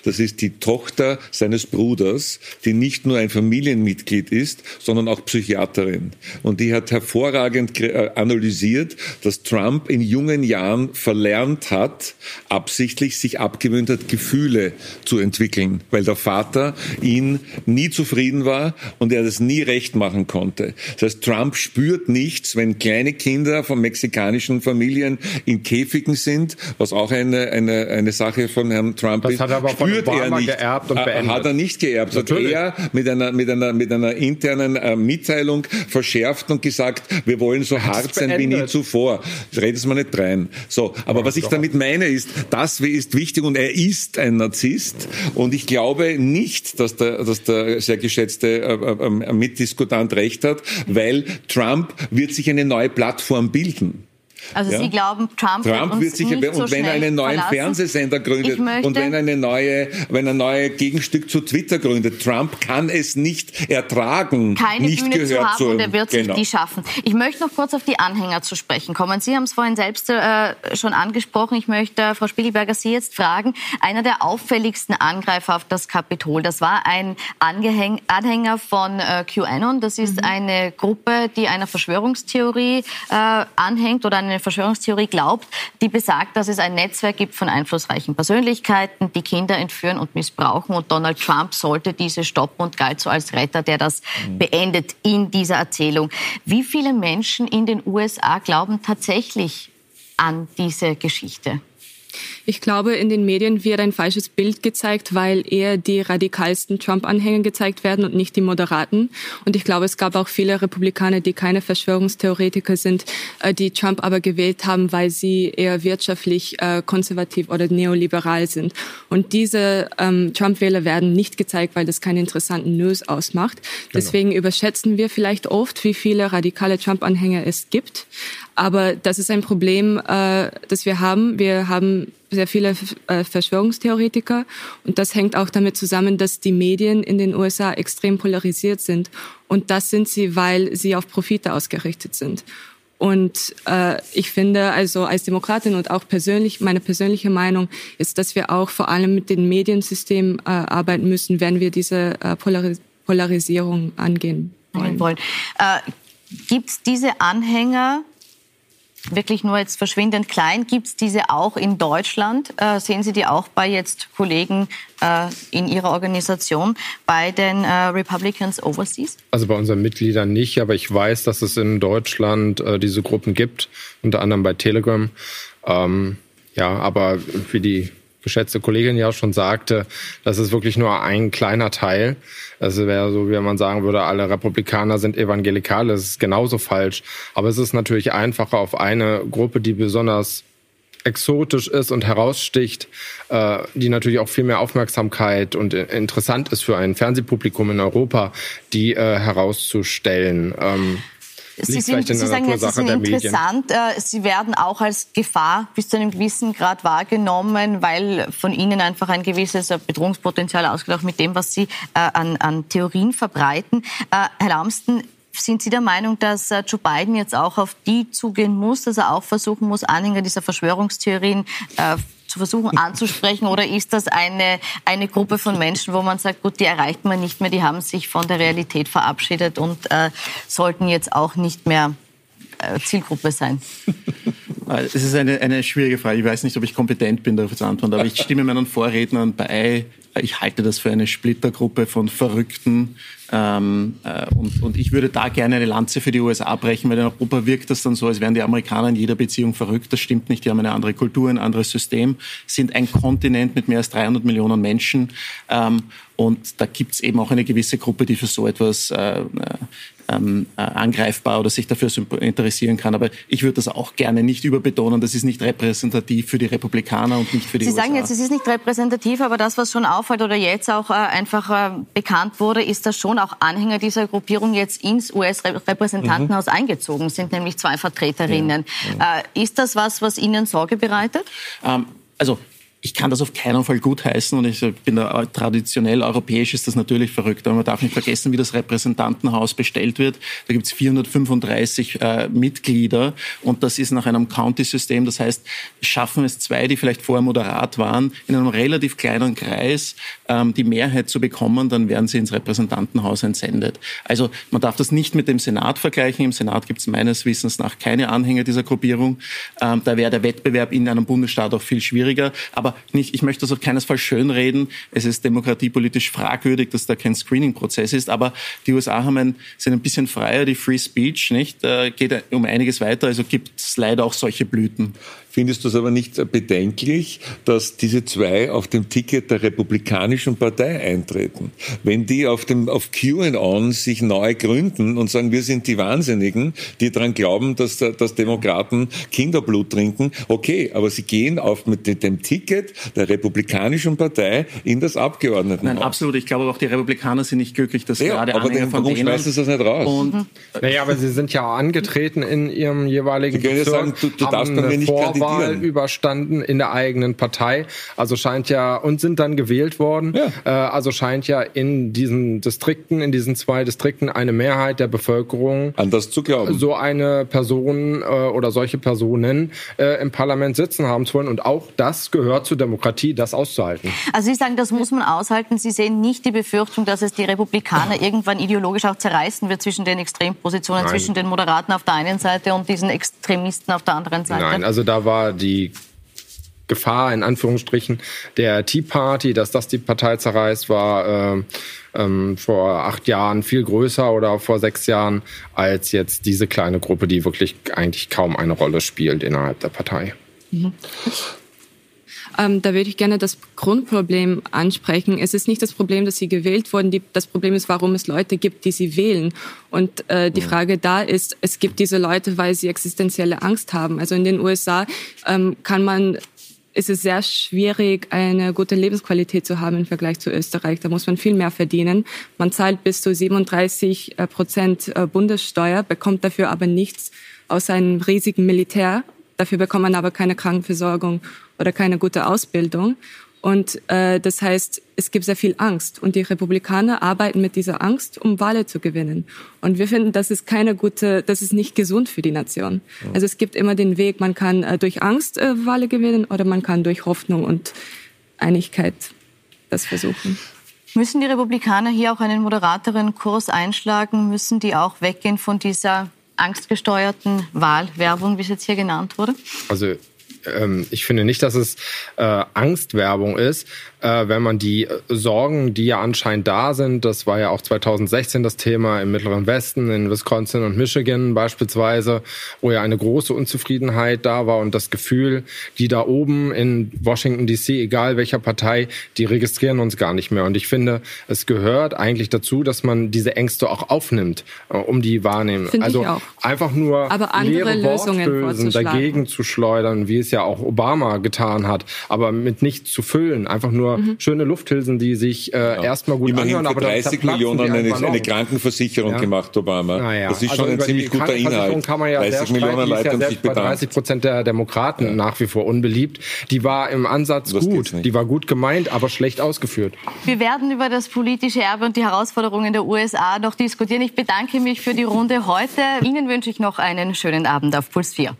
Das ist die Tochter seines Bruders, die nicht nur ein Familienmitglied ist, sondern auch Psychiaterin. Und die hat hervorragend äh, analysiert, dass Trump in jungen Jahren verlernt hat, absichtlich sich abgewöhnt hat, Gefühle zu entwickeln, weil der Vater ihn nie zufrieden war und er das nie recht machen konnte. Das heißt, Trump spürt nichts, wenn kleine Kinder von mexikanischen Familien in Käfigen sind, was auch eine, eine, eine Sache von Herrn Trump das ist aber spürt er nicht. geerbt und beendet. Hat er nicht geerbt. Hat er mit einer, mit einer, mit einer internen äh, Mitteilung verschärft und gesagt, wir wollen so hart sein wie nie zuvor. Redet es mal nicht rein. So. Aber oh, was ich damit meine ist, das ist wichtig und er ist ein Narzisst und ich glaube nicht, dass der, dass der sehr geschätzte äh, äh, Mitdiskutant recht hat, weil Trump wird sich eine neue Plattform bilden. Also ja? Sie glauben, Trump, Trump wird, sich, nicht und wenn er einen neuen verlassen. Fernsehsender gründet und wenn eine neue, wenn ein neues Gegenstück zu Twitter gründet, Trump kann es nicht ertragen, keine nicht Bühne gehört zu haben zu und er wird genau. sich die schaffen. Ich möchte noch kurz auf die Anhänger zu sprechen kommen. Sie haben es vorhin selbst äh, schon angesprochen. Ich möchte äh, Frau Spiegelberger Sie jetzt fragen. Einer der auffälligsten Angreifer auf das Kapitol, das war ein Angehäng Anhänger von äh, QAnon. Das ist mhm. eine Gruppe, die einer Verschwörungstheorie äh, anhängt oder eine eine Verschwörungstheorie glaubt, die besagt, dass es ein Netzwerk gibt von einflussreichen Persönlichkeiten, die Kinder entführen und missbrauchen. Und Donald Trump sollte diese stoppen und galt so als Retter, der das mhm. beendet in dieser Erzählung. Wie viele Menschen in den USA glauben tatsächlich an diese Geschichte? Ich glaube, in den Medien wird ein falsches Bild gezeigt, weil eher die radikalsten Trump-Anhänger gezeigt werden und nicht die Moderaten. Und ich glaube, es gab auch viele Republikaner, die keine Verschwörungstheoretiker sind, äh, die Trump aber gewählt haben, weil sie eher wirtschaftlich äh, konservativ oder neoliberal sind. Und diese ähm, Trump-Wähler werden nicht gezeigt, weil das keine interessanten News ausmacht. Genau. Deswegen überschätzen wir vielleicht oft, wie viele radikale Trump-Anhänger es gibt. Aber das ist ein Problem, äh, das wir haben. Wir haben sehr viele äh, Verschwörungstheoretiker und das hängt auch damit zusammen, dass die Medien in den USA extrem polarisiert sind. Und das sind sie, weil sie auf Profite ausgerichtet sind. Und äh, ich finde, also als Demokratin und auch persönlich, meine persönliche Meinung ist, dass wir auch vor allem mit dem Mediensystem äh, arbeiten müssen, wenn wir diese äh, Polaris Polarisierung angehen wollen. wollen. Äh, Gibt es diese Anhänger wirklich nur jetzt verschwindend klein. Gibt es diese auch in Deutschland? Äh, sehen Sie die auch bei jetzt Kollegen äh, in Ihrer Organisation, bei den äh, Republicans Overseas? Also bei unseren Mitgliedern nicht, aber ich weiß, dass es in Deutschland äh, diese Gruppen gibt, unter anderem bei Telegram. Ähm, ja, aber wie die geschätzte Kollegin ja schon sagte, das ist wirklich nur ein kleiner Teil. Das wäre so, wie man sagen würde, alle Republikaner sind evangelikal. Das ist genauso falsch. Aber es ist natürlich einfacher, auf eine Gruppe, die besonders exotisch ist und heraussticht, äh, die natürlich auch viel mehr Aufmerksamkeit und interessant ist für ein Fernsehpublikum in Europa, die äh, herauszustellen. Ähm, Sie, sind, Sie sagen jetzt, Sie sind interessant. Medien. Äh, Sie werden auch als Gefahr bis zu einem gewissen Grad wahrgenommen, weil von Ihnen einfach ein gewisses äh, Bedrohungspotenzial ausgeht, auch mit dem, was Sie äh, an, an Theorien verbreiten. Herr Lamsten, sind Sie der Meinung, dass Joe Biden jetzt auch auf die zugehen muss, dass er auch versuchen muss, Anhänger dieser Verschwörungstheorien zu versuchen anzusprechen? Oder ist das eine, eine Gruppe von Menschen, wo man sagt, gut, die erreicht man nicht mehr, die haben sich von der Realität verabschiedet und äh, sollten jetzt auch nicht mehr äh, Zielgruppe sein? (laughs) Es ist eine, eine schwierige Frage. Ich weiß nicht, ob ich kompetent bin, darauf zu antworten, aber ich stimme meinen Vorrednern bei. Ich halte das für eine Splittergruppe von Verrückten, ähm, äh, und, und ich würde da gerne eine Lanze für die USA brechen, weil in Europa wirkt das dann so, als wären die Amerikaner in jeder Beziehung verrückt. Das stimmt nicht. Die haben eine andere Kultur, ein anderes System, sind ein Kontinent mit mehr als 300 Millionen Menschen. Ähm, und da gibt es eben auch eine gewisse Gruppe, die für so etwas äh, äh ähm, äh, angreifbar oder sich dafür interessieren kann. Aber ich würde das auch gerne nicht überbetonen. Das ist nicht repräsentativ für die Republikaner und nicht für die Sie USA. sagen jetzt, es ist nicht repräsentativ, aber das, was schon auffällt oder jetzt auch äh, einfach äh, bekannt wurde, ist, dass schon auch Anhänger dieser Gruppierung jetzt ins US-Repräsentantenhaus mhm. eingezogen sind, nämlich zwei Vertreterinnen. Ja. Ja. Äh, ist das was, was Ihnen Sorge bereitet? Ähm, also ich kann das auf keinen Fall gutheißen und ich bin da traditionell europäisch ist das natürlich verrückt, aber man darf nicht vergessen, wie das Repräsentantenhaus bestellt wird. Da gibt es 435 äh, Mitglieder und das ist nach einem County-System. Das heißt, schaffen es zwei, die vielleicht vorher moderat waren, in einem relativ kleinen Kreis ähm, die Mehrheit zu bekommen, dann werden sie ins Repräsentantenhaus entsendet. Also man darf das nicht mit dem Senat vergleichen. Im Senat gibt es meines Wissens nach keine Anhänger dieser Gruppierung. Ähm, da wäre der Wettbewerb in einem Bundesstaat auch viel schwieriger. Aber nicht, ich möchte das auf keinesfalls schönreden. Es ist demokratiepolitisch fragwürdig, dass da kein Screening-Prozess ist. Aber die USA haben ein, sind ein bisschen freier, die Free Speech, nicht? Äh, geht um einiges weiter. Also gibt es leider auch solche Blüten. Findest du es aber nicht bedenklich, dass diese zwei auf dem Ticket der Republikanischen Partei eintreten? Wenn die auf dem auf QAnon sich neu gründen und sagen, wir sind die Wahnsinnigen, die daran glauben, dass, dass Demokraten Kinderblut trinken, okay, aber sie gehen auf mit dem Ticket der Republikanischen Partei in das Abgeordnetenhaus. Nein, absolut. Ich glaube auch die Republikaner sind nicht glücklich, dass ja, gerade aber Anhänger von warum denen... schmeißen sie das nicht raus? Und. Naja, aber sie sind ja angetreten in ihrem jeweiligen Sie können ja sagen, du, du darfst bei mir nicht kandidieren. Wahl überstanden in der eigenen Partei. Also scheint ja, und sind dann gewählt worden. Ja. Äh, also scheint ja in diesen Distrikten, in diesen zwei Distrikten eine Mehrheit der Bevölkerung an das zu glauben. So eine Person äh, oder solche Personen äh, im Parlament sitzen haben zu wollen. Und auch das gehört zur Demokratie, das auszuhalten. Also Sie sagen, das muss man aushalten. Sie sehen nicht die Befürchtung, dass es die Republikaner (laughs) irgendwann ideologisch auch zerreißen wird zwischen den Extrempositionen, Nein. zwischen den Moderaten auf der einen Seite und diesen Extremisten auf der anderen Seite? Nein, also da war die die Gefahr in Anführungsstrichen der Tea Party, dass das die Partei zerreißt, war äh, ähm, vor acht Jahren viel größer oder vor sechs Jahren als jetzt diese kleine Gruppe, die wirklich eigentlich kaum eine Rolle spielt innerhalb der Partei. Mhm. Ähm, da würde ich gerne das Grundproblem ansprechen. Es ist nicht das Problem, dass sie gewählt wurden. Die, das Problem ist, warum es Leute gibt, die sie wählen. Und äh, die Frage da ist, es gibt diese Leute, weil sie existenzielle Angst haben. Also in den USA ähm, kann man ist es sehr schwierig, eine gute Lebensqualität zu haben im Vergleich zu Österreich. Da muss man viel mehr verdienen. Man zahlt bis zu 37 äh, Prozent äh, Bundessteuer, bekommt dafür aber nichts aus einem riesigen Militär. Dafür bekommt man aber keine Krankenversorgung oder keine gute Ausbildung. Und äh, das heißt, es gibt sehr viel Angst. Und die Republikaner arbeiten mit dieser Angst, um Wahlen zu gewinnen. Und wir finden, das ist keine gute, das ist nicht gesund für die Nation. Also es gibt immer den Weg, man kann äh, durch Angst äh, Wahlen gewinnen oder man kann durch Hoffnung und Einigkeit das versuchen. Müssen die Republikaner hier auch einen moderateren Kurs einschlagen? Müssen die auch weggehen von dieser angstgesteuerten Wahlwerbung, wie es jetzt hier genannt wurde? Also ähm, ich finde nicht, dass es äh, Angstwerbung ist, äh, wenn man die äh, Sorgen, die ja anscheinend da sind, das war ja auch 2016 das Thema im Mittleren Westen, in Wisconsin und Michigan beispielsweise, wo ja eine große Unzufriedenheit da war und das Gefühl, die da oben in Washington DC, egal welcher Partei, die registrieren uns gar nicht mehr. Und ich finde, es gehört eigentlich dazu, dass man diese Ängste auch aufnimmt, äh, um die wahrnehmen. Finde also einfach nur Aber andere leere Lösungen dagegen zu schleudern, wie es ja auch Obama getan hat, aber mit nichts zu füllen. Einfach nur Mhm. schöne Lufthülsen, die sich äh, erstmal gut Immerhin anhören, für aber dann 30 zerplatzen Millionen eine, eine. Krankenversicherung Ja. gemacht, Obama. Naja, Das ist also schon ein ziemlich guter Inhalt. Kann man ja 30 sehr Millionen Leute ja haben sich bei bedankt. 30 Prozent der Demokraten nach wie vor unbeliebt. Die war im Ansatz Das gut, die war gut gemeint, aber schlecht ausgeführt. Wir werden über das politische Erbe und die Herausforderungen der USA noch diskutieren. Ich bedanke mich für die Runde heute. Ihnen wünsche ich noch einen schönen Abend auf Puls 4.